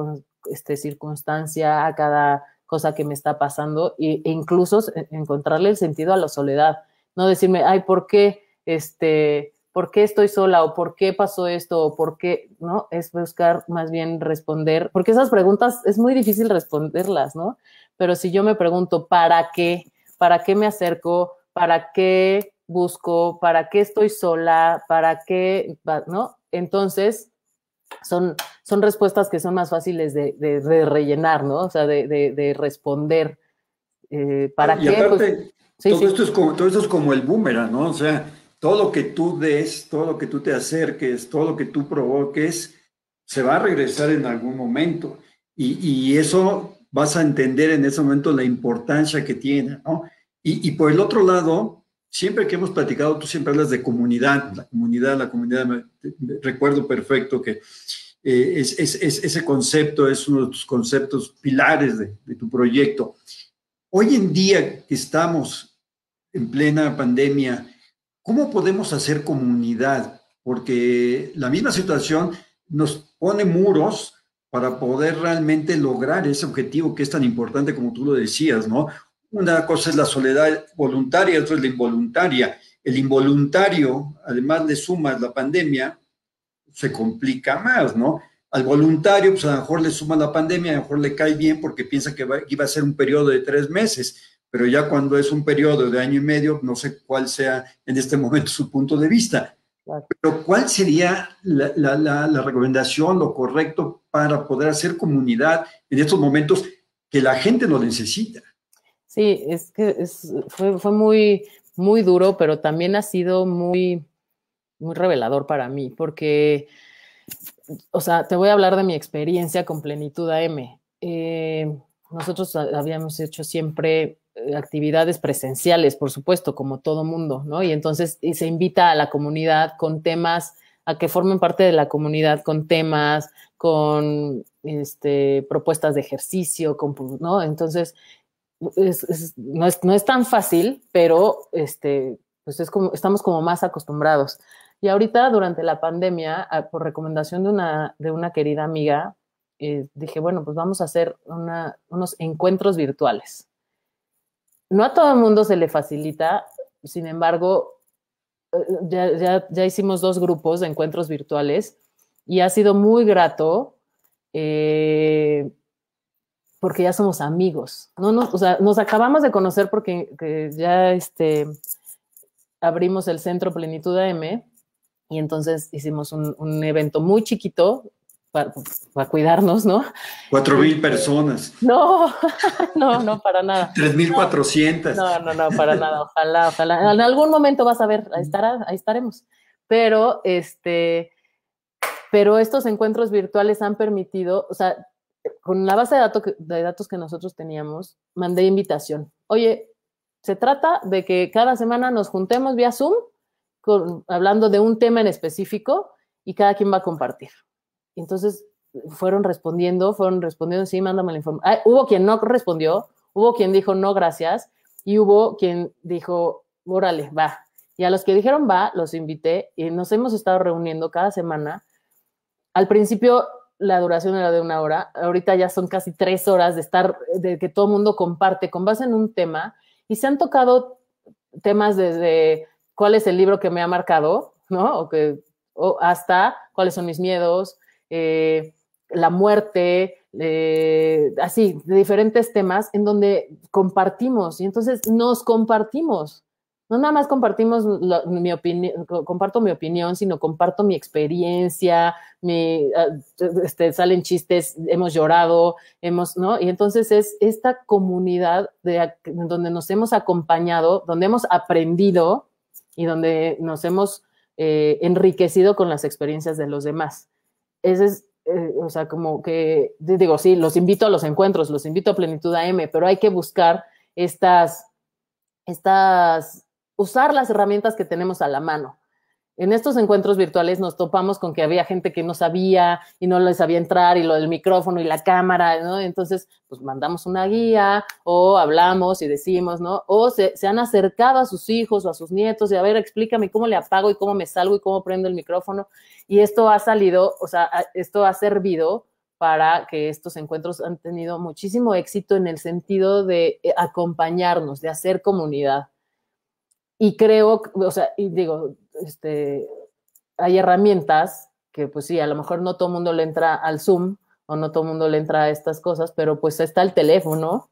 este, circunstancia, a cada cosa que me está pasando e, e incluso encontrarle el sentido a la soledad. No decirme, ay, ¿por qué? Este, ¿por qué estoy sola? ¿O por qué pasó esto? ¿O por qué? ¿No? Es buscar más bien responder, porque esas preguntas es muy difícil responderlas, ¿no? Pero si yo me pregunto, ¿para qué? ¿Para qué me acerco? ¿Para qué busco? ¿Para qué estoy sola? ¿Para qué? ¿No? Entonces, son, son respuestas que son más fáciles de, de- de rellenar, ¿no? O sea, de, de- de responder. Eh, ¿Para y qué? Pues, aparte, sí, todo, sí. Esto es como, todo esto es como el boomerang, ¿no? O sea, todo lo que tú des, todo lo que tú te acerques, todo lo que tú provoques, se va a regresar en algún momento. Y, eso vas a entender en ese momento la importancia que tiene. Y, por el otro lado, siempre que hemos platicado, tú siempre hablas de comunidad, la comunidad, la comunidad, recuerdo perfecto que eh, es, es- es- ese concepto es uno de tus conceptos pilares de, de tu proyecto. Hoy en día que estamos en plena pandemia, ¿cómo podemos hacer comunidad? Porque la misma situación nos pone muros para poder realmente lograr ese objetivo que es tan importante como tú lo decías, ¿no? Una cosa es la soledad voluntaria, otra es la involuntaria. El involuntario, además le sumas la pandemia, se complica más, ¿no? Al voluntario, pues a lo mejor le suma la pandemia, a lo mejor le cae bien porque piensa que iba a ser un periodo de tres meses, pero ya cuando es un periodo de año y medio, no sé cuál sea en este momento su punto de vista. Pero ¿cuál sería la, la- la- la recomendación, lo correcto para poder hacer comunidad en estos momentos que la gente lo necesita? Sí, es que es- fue, fue muy, muy duro, pero también ha sido muy, muy revelador para mí, porque, o sea, te voy a hablar de mi experiencia con Plenitud AM. Eh, nosotros ha- habíamos hecho siempre actividades presenciales, por supuesto, como todo mundo, ¿no? Y entonces y se invita a la comunidad con temas, a que formen parte de la comunidad con temas, con este, propuestas de ejercicio, con, ¿no? Entonces, es- es- no, es, no es tan fácil, pero este, pues es como, estamos como más acostumbrados. Y ahorita, durante la pandemia, por recomendación de una, de una querida amiga, eh, dije, bueno, pues vamos a hacer una- unos encuentros virtuales. No a todo el mundo se le facilita, sin embargo, eh, ya, ya, hicimos dos grupos de encuentros virtuales y ha sido muy grato. eh, porque ya somos amigos. No, no, o sea, nos acabamos de conocer porque que ya este, abrimos el Centro Plenitud AM y entonces hicimos un evento muy chiquito para, para cuidarnos, ¿no? Cuatro mil personas, No, no, no, para nada. tres mil cuatrocientas. No, no, no, para nada. Ojalá, ojalá. En algún momento vas a ver, ahí estará, ahí estaremos. Pero este, pero estos encuentros virtuales han permitido, o sea, con la base de, datos que, de datos que nosotros teníamos, mandé invitación. Oye, se trata de que cada semana nos juntemos vía Zoom, con, hablando de un tema en específico y cada quien va a compartir. Entonces fueron respondiendo, fueron respondiendo, sí, mándame la información. Ah, hubo quien no respondió, hubo quien dijo no, gracias, y hubo quien dijo, órale, va. Y a los que dijeron va, los invité y nos hemos estado reuniendo cada semana. Al principio la duración era de una hora, ahorita ya son casi tres horas de estar, de que todo el mundo comparte con base en un tema y se han tocado temas desde cuál es el libro que me ha marcado, ¿no? O que, o hasta cuáles son mis miedos, eh, la muerte, eh, así, de diferentes temas en donde compartimos y entonces nos compartimos. No nada más compartimos mi opinión, comparto mi opinión, sino comparto mi experiencia, mi, este, salen chistes, hemos llorado, hemos, ¿no? Y entonces es esta comunidad de, donde nos hemos acompañado, donde hemos aprendido y donde nos hemos eh, enriquecido con las experiencias de los demás. Ese es, eh, o sea, como que, digo, sí, los invito a los encuentros, los invito a Plenitud AM, pero hay que buscar estas, estas, usar las herramientas que tenemos a la mano. En estos encuentros virtuales nos topamos con que había gente que no sabía y no les sabía entrar y lo del micrófono y la cámara, ¿no? Entonces, pues mandamos una guía o hablamos y decimos, ¿no? O se, se han acercado a sus hijos o a sus nietos y a ver, explícame cómo le apago y cómo me salgo y cómo prendo el micrófono. Y esto ha salido, o sea, esto ha servido para que estos encuentros han tenido muchísimo éxito en el sentido de acompañarnos, de hacer comunidad. Y creo, o sea, y digo, este, hay herramientas que pues sí, a lo mejor no todo el mundo le entra al Zoom o no todo el mundo le entra a estas cosas, pero pues está el teléfono,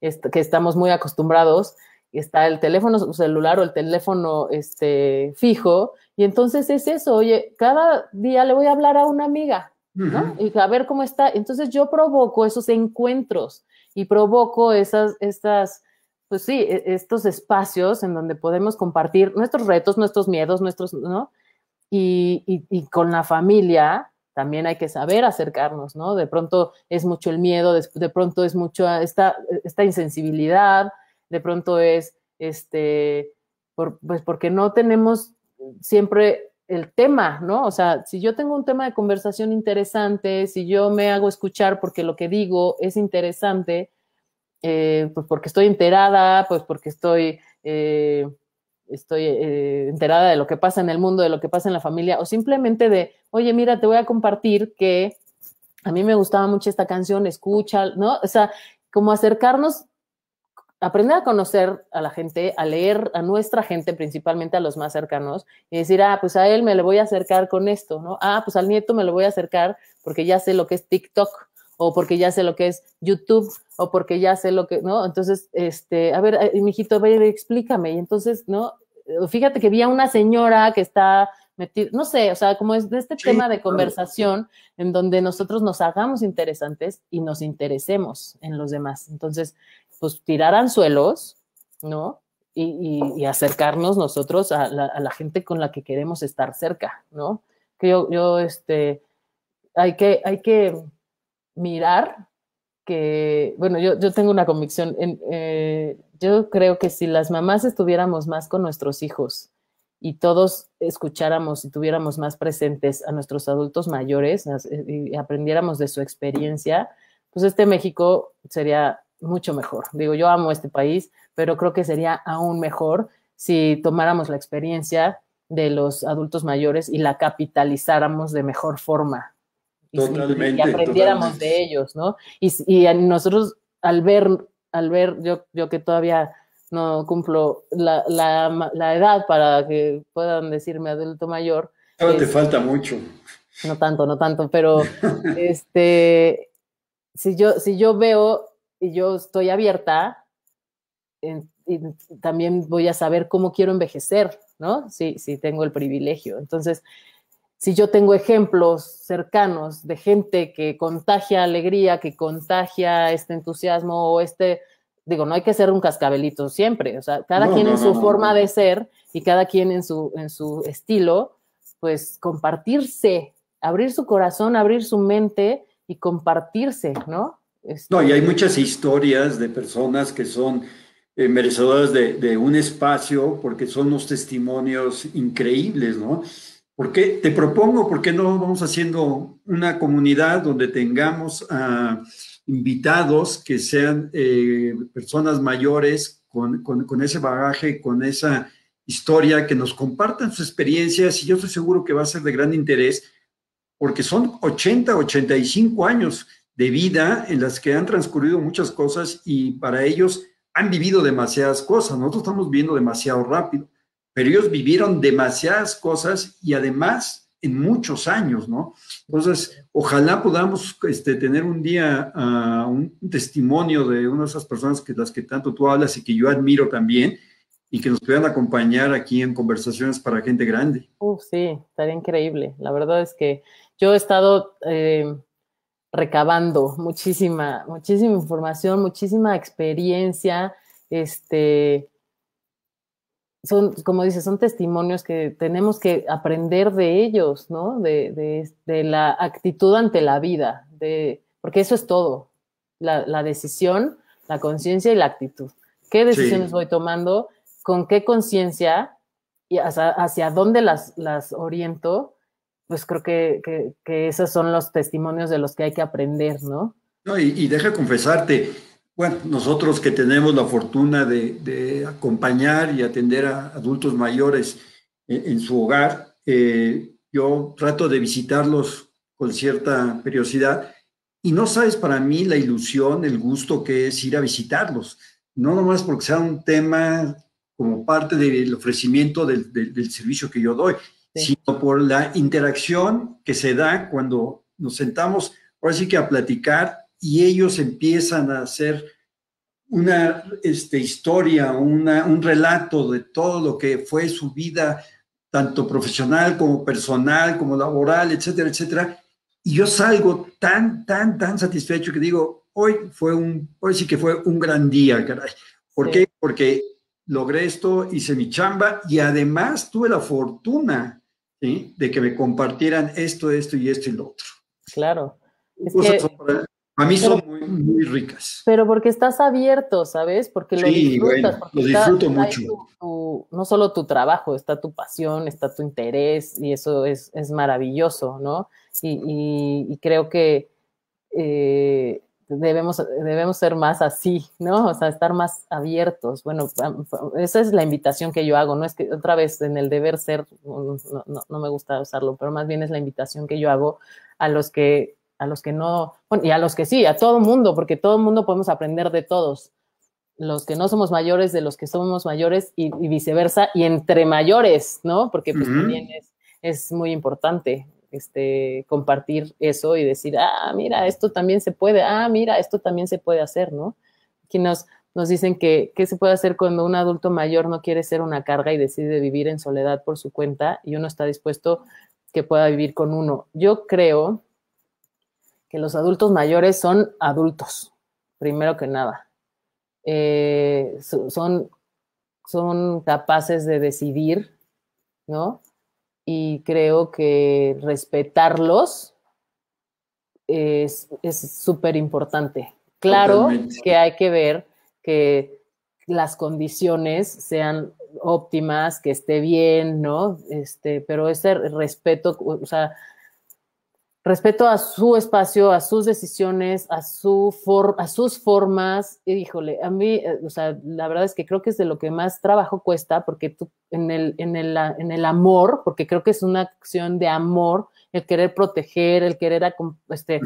este, que estamos muy acostumbrados, está el teléfono celular o el teléfono este, fijo, y entonces es eso, oye, cada día le voy a hablar a una amiga, ¿no? Uh -huh. Y a ver cómo está. Entonces yo provoco esos encuentros y provoco esas, estas, pues sí, estos espacios en donde podemos compartir nuestros retos, nuestros miedos, nuestros, ¿no? Y, y, y, con la familia también hay que saber acercarnos, ¿no? De pronto es mucho el miedo, de, pronto es mucho esta, esta insensibilidad, de pronto es, este, pues porque no tenemos siempre el tema, ¿no? O sea, si yo tengo un tema de conversación interesante, si yo me hago escuchar porque lo que digo es interesante, eh, pues porque estoy enterada, pues porque estoy, eh, estoy eh, enterada de lo que pasa en el mundo, de lo que pasa en la familia, o simplemente de, oye, mira, te voy a compartir que a mí me gustaba mucho esta canción, escucha, ¿no? O sea, como acercarnos aprender a conocer a la gente, a leer a nuestra gente, principalmente a los más cercanos, y decir, ah, pues a él me le voy a acercar con esto, ¿no? Ah, pues al nieto me lo voy a acercar porque ya sé lo que es TikTok, o porque ya sé lo que es YouTube, o porque ya sé lo que, ¿no? Entonces, este, a ver, eh, mijito, ve, ve, explícame. Y entonces, ¿no? Fíjate que vi a una señora que está metida, no sé, o sea, como es de este Sí, tema de claro. conversación en donde nosotros nos hagamos interesantes y nos interesemos en los demás. Entonces, pues tirar anzuelos, ¿no? Y, y- y acercarnos nosotros a la, a la gente con la que queremos estar cerca, ¿no? Que yo, yo, este, hay que, hay que mirar que, bueno, yo, yo tengo una convicción, eh, yo creo que si las mamás estuviéramos más con nuestros hijos y todos escucháramos y tuviéramos más presentes a nuestros adultos mayores eh, y aprendiéramos de su experiencia, pues este México sería mucho mejor. Digo, yo amo este país, pero creo que sería aún mejor si tomáramos la experiencia de los adultos mayores y la capitalizáramos de mejor forma. Y- Totalmente, Y aprendiéramos totalmente. de ellos, ¿no? Y, y a nosotros, al ver, al ver, yo, yo que todavía no cumplo la, la la edad para que puedan decirme adulto mayor, Ahora te falta mucho. no tanto, no tanto, pero este, si yo, si yo veo y yo estoy abierta, en- y también voy a saber cómo quiero envejecer, ¿no? Si, si tengo el privilegio. Entonces, si yo tengo ejemplos cercanos de gente que contagia alegría, que contagia este entusiasmo o este, digo, no hay que ser un cascabelito siempre, o sea, cada No, quien no, en su no, forma de ser y cada quien en su, en su estilo, pues compartirse, abrir su corazón, abrir su mente y compartirse, ¿no? Este, No, y hay muchas historias de personas que son eh, merecedoras de, de un espacio porque son unos testimonios increíbles, ¿no? Porque te propongo, ¿por qué no vamos haciendo una comunidad donde tengamos invitados que sean eh, personas mayores con, ese bagaje, con esa historia, que nos compartan sus experiencias y yo estoy seguro que va a ser de gran interés porque son 80, 85 años de vida en las que han transcurrido muchas cosas y para ellos han vivido demasiadas cosas. Nosotros estamos viviendo demasiado rápido, pero ellos vivieron demasiadas cosas y además en muchos años, ¿no? Entonces, ojalá podamos este, tener un día ah, un testimonio de una de esas personas que las que tanto tú hablas y que yo admiro también y que nos puedan acompañar aquí en conversaciones para gente grande. Uf, sí, estaría increíble. La verdad es que yo he estado eh, recabando muchísima, muchísima información, muchísima experiencia. Este, son, como dices, son testimonios que tenemos que aprender de ellos, ¿no? De, de- de la actitud ante la vida, de, porque eso es todo. La, la decisión, la conciencia y la actitud. ¿Qué decisiones Sí. voy tomando? ¿Con qué conciencia? y hacia, hacia dónde las, las oriento, pues creo que, que, que esos son los testimonios de los que hay que aprender, ¿no? No, y, y deja confesarte, bueno, nosotros que tenemos la fortuna de, de acompañar y atender a adultos mayores en, en su hogar, eh, yo trato de visitarlos con cierta periodicidad y no sabes para mí la ilusión, el gusto que es ir a visitarlos, no nomás porque sea un tema como parte del ofrecimiento del, del- del servicio que yo doy, Sí. sino por la interacción que se da cuando nos sentamos, ahora sí que a platicar y ellos empiezan a hacer una este, historia, una, un relato de todo lo que fue su vida, tanto profesional como personal, como laboral, etcétera, etcétera. Y yo salgo tan, tan, tan satisfecho que digo, hoy fue un, hoy sí que fue un gran día, caray. ¿Por Sí. qué? Porque logré esto, hice mi chamba y además tuve la fortuna ¿sí? de que me compartieran esto, esto y esto y lo otro. Claro. Es que- para, para mí son muy, muy ricas. Pero porque estás abierto, ¿sabes? Porque lo Sí, disfrutas. bueno, porque lo disfruto está mucho. tu- tu- no solo tu trabajo, está tu pasión, está tu interés, y eso es, es maravilloso, ¿no? Y, y- y creo que eh, debemos, debemos ser más así, ¿no? O sea, estar más abiertos. Bueno, esa es la invitación que yo hago, no es que otra vez en el deber ser, no, no- no me gusta usarlo, pero más bien es la invitación que yo hago a los que a los que no, bueno, y a los que sí, a todo mundo, porque todo mundo podemos aprender de todos, los que no somos mayores de los que somos mayores y, y viceversa, y entre mayores, ¿no? Porque pues también es, es muy importante este, compartir eso y decir, ah, mira, esto también se puede, ah, mira, esto también se puede hacer, ¿no? Aquí nos, nos dicen que qué se puede hacer cuando un adulto mayor no quiere ser una carga y decide vivir en soledad por su cuenta y uno está dispuesto que pueda vivir con uno. Yo creo que los adultos mayores son adultos, primero que nada. Eh, so- son, son capaces de decidir, ¿no? Y creo que respetarlos es es súper importante. Claro Totalmente. que hay que ver que las condiciones sean óptimas, que esté bien, ¿no? Este, pero ese respeto, o sea, respeto a su espacio, a sus decisiones, a, su for- a sus formas. Híjole, a mí, eh, o sea, la verdad es que creo que es de lo que más trabajo cuesta, porque tú, en el, en el, en el amor, porque creo que es una acción de amor, el querer proteger, el querer este,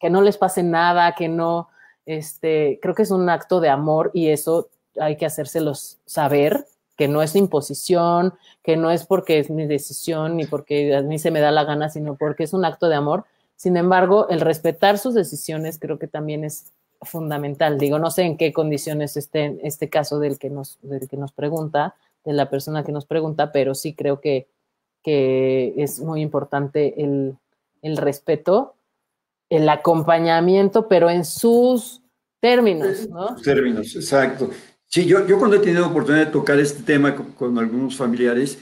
que no les pase nada, que no, este, creo que es un acto de amor y eso hay que hacérselos saber, que no es imposición, que no es porque es mi decisión ni porque a mí se me da la gana, sino porque es un acto de amor. Sin embargo, el respetar sus decisiones creo que también es fundamental. Digo, no sé en qué condiciones esté este caso del que nos, del que nos pregunta, de la persona que nos pregunta, pero sí creo que, que es muy importante el, el respeto el acompañamiento, pero en sus términos, ¿no? términos, exacto. Sí, yo, yo cuando he tenido oportunidad de tocar este tema con, con algunos familiares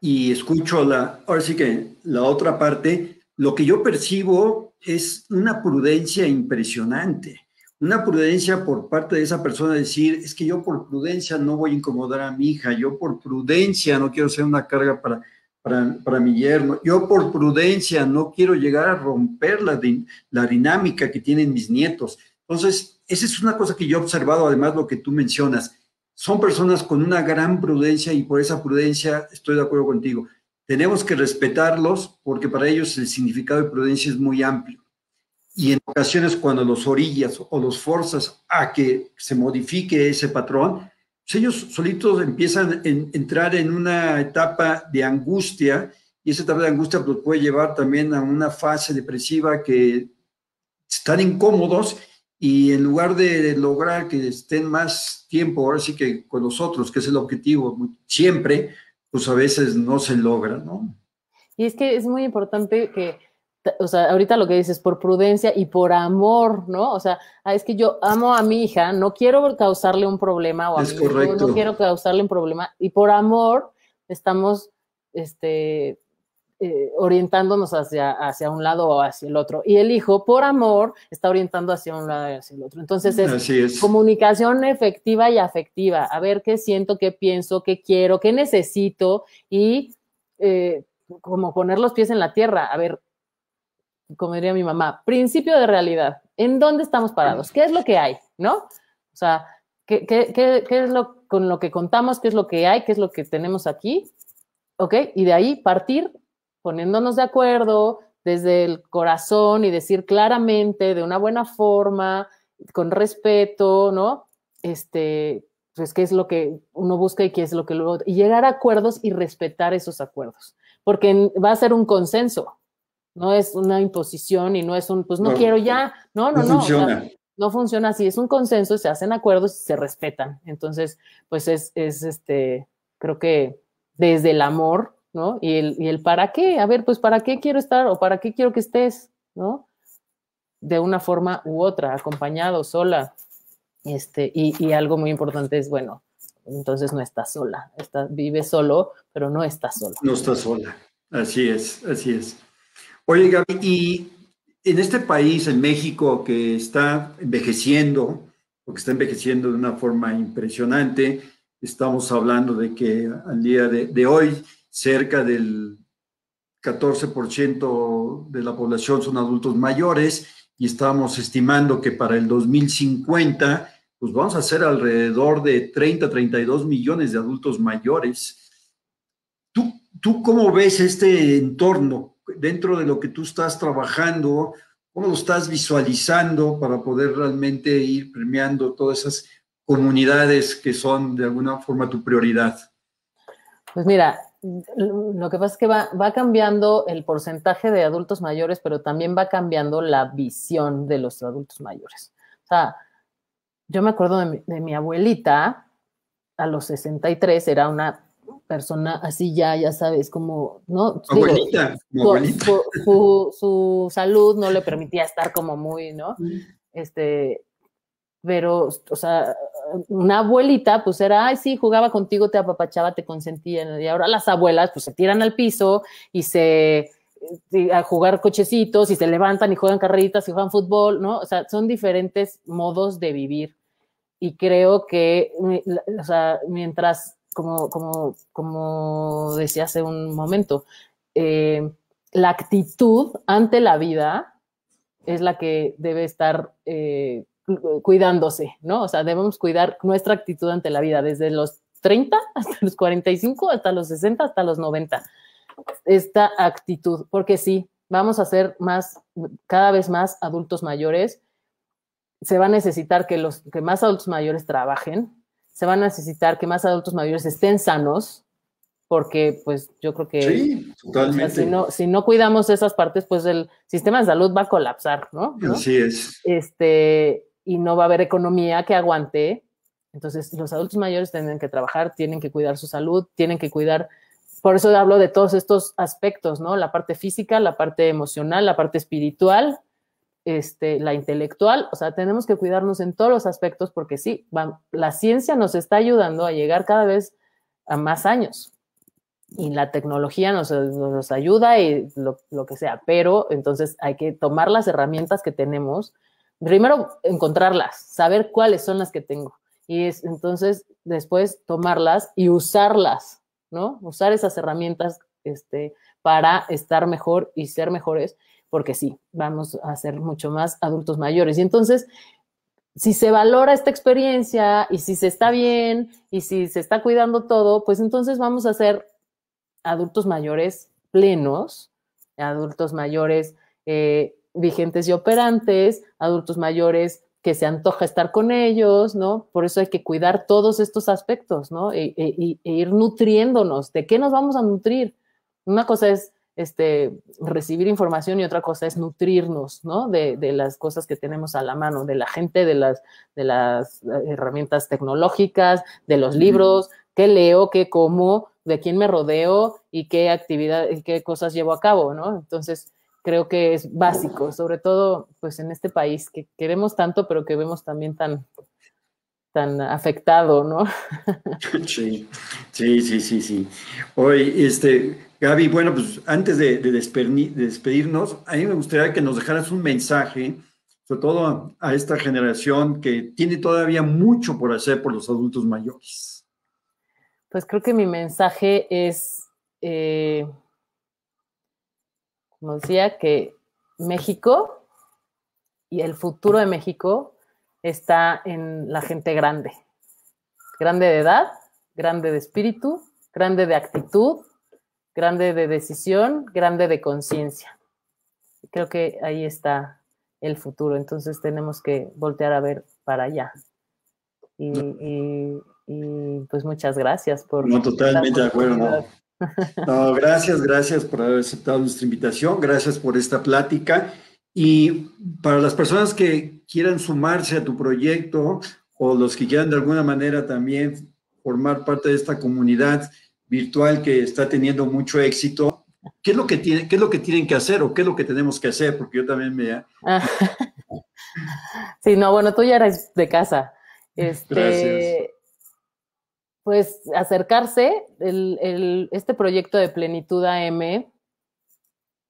y escucho la, ahora sí que la otra parte, lo que yo percibo es una prudencia impresionante, una prudencia por parte de esa persona decir, es que yo por prudencia no voy a incomodar a mi hija, yo por prudencia no quiero ser una carga para, para, para mi yerno, yo por prudencia no quiero llegar a romper la, la dinámica que tienen mis nietos. Entonces, esa es una cosa que yo he observado, además lo que tú mencionas. Son personas con una gran prudencia y por esa prudencia estoy de acuerdo contigo. Tenemos que respetarlos porque para ellos el significado de prudencia es muy amplio. Y en ocasiones cuando los orillas o los forzas a que se modifique ese patrón, pues ellos solitos empiezan a en- entrar en una etapa de angustia y esa etapa de angustia los puede llevar también a una fase depresiva que están incómodos y en lugar de lograr que estén más tiempo, ahora sí que con nosotros, que es el objetivo siempre, pues a veces no se logra, ¿no? Y es que es muy importante que, o sea, ahorita lo que dices, por prudencia y por amor, ¿no? O sea, ah, es que yo amo a mi hija, no quiero causarle un problema o a Es mi hijo, correcto. no quiero causarle un problema, y por amor estamos, este, eh, orientándonos hacia, hacia un lado o hacia el otro. Y el hijo, por amor, está orientando hacia un lado y hacia el otro. Entonces es comunicación efectiva y afectiva, a ver qué siento, qué pienso, qué quiero, qué necesito y eh, como poner los pies en la tierra, a ver, como diría mi mamá, principio de realidad, ¿en dónde estamos parados? ¿Qué es lo que hay? ¿No? O sea, ¿qué, qué, qué, qué es lo con lo que contamos? ¿Qué es lo que hay? ¿Qué es lo que tenemos aquí? ¿Ok? Y de ahí partir poniéndonos de acuerdo desde el corazón y decir claramente, de una buena forma, con respeto, ¿no? Este, pues qué es lo que uno busca y qué es lo que luego, y llegar a acuerdos y respetar esos acuerdos, porque va a ser un consenso, no es una imposición y no es un, pues no, No, quiero ya, no, no, No no, o sea, funciona. no funciona así, es un consenso, se hacen acuerdos y se respetan. Entonces, pues es, es este, creo que desde el amor, ¿no? Y el, y el para qué, a ver, pues para qué quiero estar o para qué quiero que estés, ¿no? De una forma u otra, acompañado, sola. Este, y, y algo muy importante es, bueno, entonces no estás sola, está, vive solo, pero no estás sola. No está sola. Así es, así es. Oye, Gaby, y en este país, en México, que está envejeciendo, porque está envejeciendo de una forma impresionante, estamos hablando de que al día de hoy cerca del 14% de la población son adultos mayores y estamos estimando que para el 2050 pues vamos a ser alrededor de 30, 32 millones de adultos mayores. ¿Tú, ¿Tú cómo ves este entorno dentro de lo que tú estás trabajando? ¿Cómo lo estás visualizando para poder realmente ir premiando todas esas comunidades que son de alguna forma tu prioridad? Pues mira, lo que pasa es que va, va, cambiando el porcentaje de adultos mayores, pero también va cambiando la visión de los adultos mayores. O sea, yo me acuerdo de mi, de mi abuelita, a los 63, era una persona así ya, ya sabes, como, ¿no? Abuelita, Digo, abuelita. Su, su, su, salud no le permitía estar como muy, ¿no? Este, pero, o sea, una abuelita, pues era, ay, sí, jugaba contigo, te apapachaba, te consentía, y ahora las abuelas, pues se tiran al piso y se, a jugar cochecitos y se levantan y juegan carreritas y juegan fútbol, ¿no? O sea, son diferentes modos de vivir. Y creo que, o sea, mientras como, como, como decía hace un momento, eh, la actitud ante la vida es la que debe estar eh, cuidándose, ¿no? O sea, debemos cuidar nuestra actitud ante la vida desde los 30 hasta los 45, hasta los 60, hasta los 90. Esta actitud, porque sí, vamos a ser más, cada vez más adultos mayores. Se va a necesitar que, los, que más adultos mayores trabajen, se van a necesitar que más adultos mayores estén sanos, porque pues yo creo que sí, totalmente. O sea, si, no, si no cuidamos esas partes, pues el sistema de salud va a colapsar, ¿no? ¿no? Así es. Este, y no va a haber economía que aguante. Entonces, los adultos mayores tienen que trabajar, tienen que cuidar su salud, tienen que cuidar, por eso hablo de todos estos aspectos, ¿no? La parte física, la parte emocional, la parte espiritual, este, la intelectual, o sea, tenemos que cuidarnos en todos los aspectos porque sí, la ciencia nos está ayudando a llegar cada vez a más años y la tecnología nos, nos ayuda y lo, que sea, pero entonces hay que tomar las herramientas que tenemos, primero encontrarlas, saber cuáles son las que tengo y es, entonces después tomarlas y usarlas, ¿no? Usar esas herramientas este, para estar mejor y ser mejores porque sí, vamos a ser mucho más adultos mayores. Y entonces, si se valora esta experiencia y si se está bien y si se está cuidando todo, pues entonces vamos a ser adultos mayores plenos, adultos mayores eh, vigentes y operantes, adultos mayores que se antoja estar con ellos, ¿no? Por eso hay que cuidar todos estos aspectos, ¿no? E, e, e ir nutriéndonos. ¿De qué nos vamos a nutrir? Una cosa es este, recibir información y otra cosa es nutrirnos, ¿no? De, de, las cosas que tenemos a la mano, de la gente, de las, de las herramientas tecnológicas, de los libros, qué leo, qué como, de quién me rodeo y qué actividad, qué cosas llevo a cabo, ¿no? Entonces, creo que es básico, sobre todo, pues, en este país que queremos tanto, pero que vemos también tan, tan afectado, ¿no? Sí, sí, sí, sí, sí. Hoy, este, Gaby, bueno, pues antes de, de, de, despedirnos, a mí me gustaría que nos dejaras un mensaje, sobre todo a, a, esta generación que tiene todavía mucho por hacer por los adultos mayores. Pues creo que mi mensaje es, eh, como decía, que México y el futuro de México está en la gente grande, grande de edad, grande de espíritu, grande de actitud, grande de decisión, grande de conciencia. Creo que ahí está el futuro, entonces tenemos que voltear a ver para allá. Y, y, y pues muchas gracias por... No, totalmente de acuerdo. No. No, gracias, gracias por haber aceptado nuestra invitación, gracias por esta plática. Y para las personas que quieran sumarse a tu proyecto o los que quieran de alguna manera también formar parte de esta comunidad virtual que está teniendo mucho éxito, ¿qué es lo que, tiene, qué es lo que tienen que hacer o qué es lo que tenemos que hacer? Porque yo también me... Sí, no, bueno, tú ya eres de casa. Este, Gracias. Pues acercarse, el, el, este proyecto de Plenitud AM,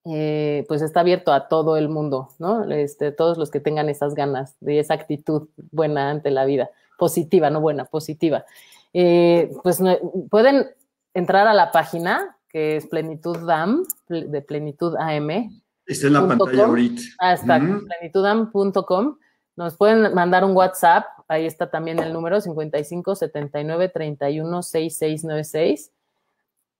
eh, pues está abierto a todo el mundo, ¿no? Este, todos los que tengan esas ganas de esa actitud buena ante la vida, positiva, no buena, positiva. Eh, pues pueden entrar a la página que es Plenitud DAM, de Plenitud AM. Está en la pantalla ahorita. Ah, está, plenitudam.com. Nos pueden mandar un WhatsApp, ahí está también el número 55 79 31 6696.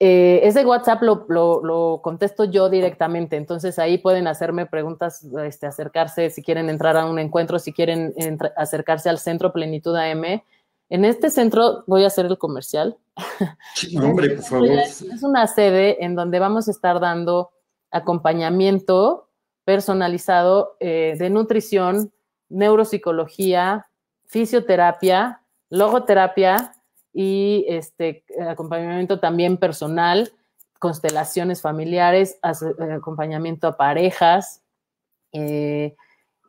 Eh, ese WhatsApp lo, lo, lo, contesto yo directamente, entonces ahí pueden hacerme preguntas, este, acercarse, si quieren entrar a un encuentro, si quieren acercarse al Centro Plenitud AM, En este centro voy a hacer el comercial. Sí, hombre, por favor. Es, es una sede en donde vamos a estar dando acompañamiento personalizado eh, de nutrición, neuropsicología, fisioterapia, logoterapia y este acompañamiento también personal, constelaciones familiares, eh, acompañamiento a parejas. eh,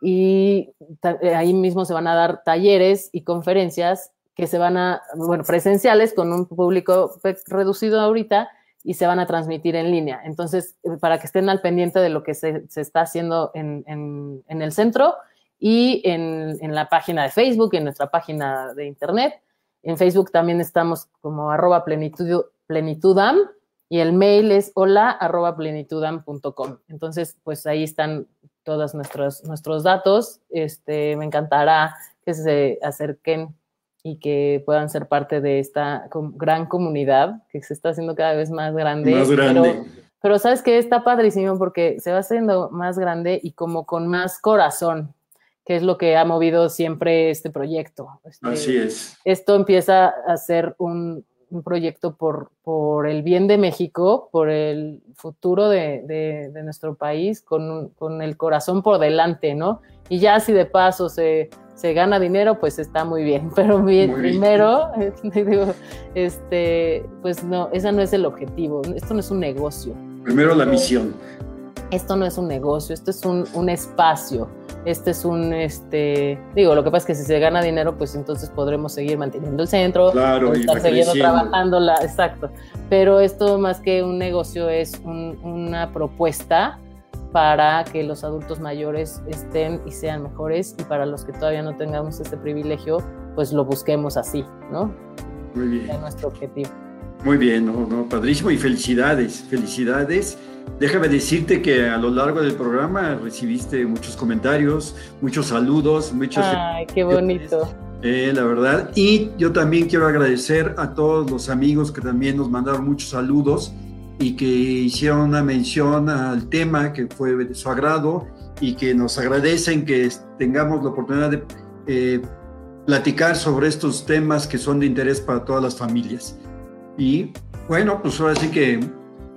y eh, ahí mismo se van a dar talleres y conferencias que se van a, bueno, presenciales con un público pe- reducido ahorita y se van a transmitir en línea. Entonces, para que estén al pendiente de lo que se, se está haciendo en, en- en el centro y en, en la página de Facebook, en nuestra página de internet. En Facebook también estamos como arroba plenitud, plenitudam y el mail es hola arroba plenitudam.com. Entonces, pues ahí están todos nuestros, nuestros datos. Este, me encantará que se acerquen y que puedan ser parte de esta gran comunidad que se está haciendo cada vez más grande. Más grande. Pero, pero sabes que está padrísimo porque se va haciendo más grande y como con más corazón, que es lo que ha movido siempre este proyecto. Este, Así es. esto empieza a ser un, un proyecto por, por el bien de México, por el futuro de, de- de nuestro país, con, con el corazón por delante, ¿no? Y ya si de paso se, se gana dinero, pues está muy bien, pero Muy primero, digo, este, pues no, ese no es el objetivo, esto no es un negocio Primero la misión. esto no es un negocio, esto es un, un espacio, este es un, este, digo, lo que pasa es que si se gana dinero, pues entonces podremos seguir manteniendo el centro, Claro, estar siguiendo trabajando, la, exacto, pero esto más que un negocio es un- una propuesta para que los adultos mayores estén y sean mejores y para los que todavía no tengamos ese privilegio, pues lo busquemos así, ¿no? Muy bien. Es nuestro objetivo. Muy bien, no, no, padrísimo y felicidades, felicidades. Déjame decirte que a lo largo del programa recibiste muchos comentarios, muchos saludos, muchas Ay, qué bonito. Eh, la verdad. Y yo también quiero agradecer a todos los amigos que también nos mandaron muchos saludos y que hicieron una mención al tema que fue de su agrado y que nos agradecen que tengamos la oportunidad de eh, platicar sobre estos temas que son de interés para todas las familias. Y bueno, pues ahora sí que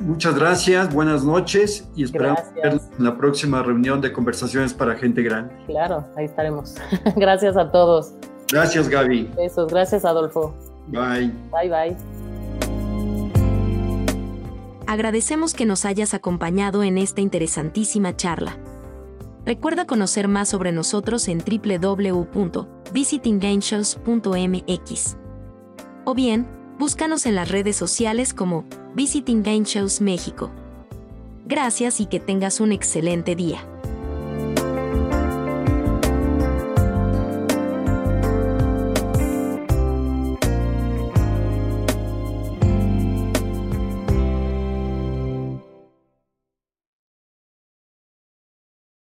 muchas gracias, buenas noches y esperamos verlos en la próxima reunión de conversaciones para gente grande. Claro, ahí estaremos. Gracias a todos. Gracias, Gaby. Besos. Gracias, Adolfo. Bye. Bye, bye. Agradecemos que nos hayas acompañado en esta interesantísima charla. Recuerda conocer más sobre nosotros en www.visitinggameshows.mx. O bien, búscanos en las redes sociales como Visiting Game Shows México. Gracias y que tengas un excelente día.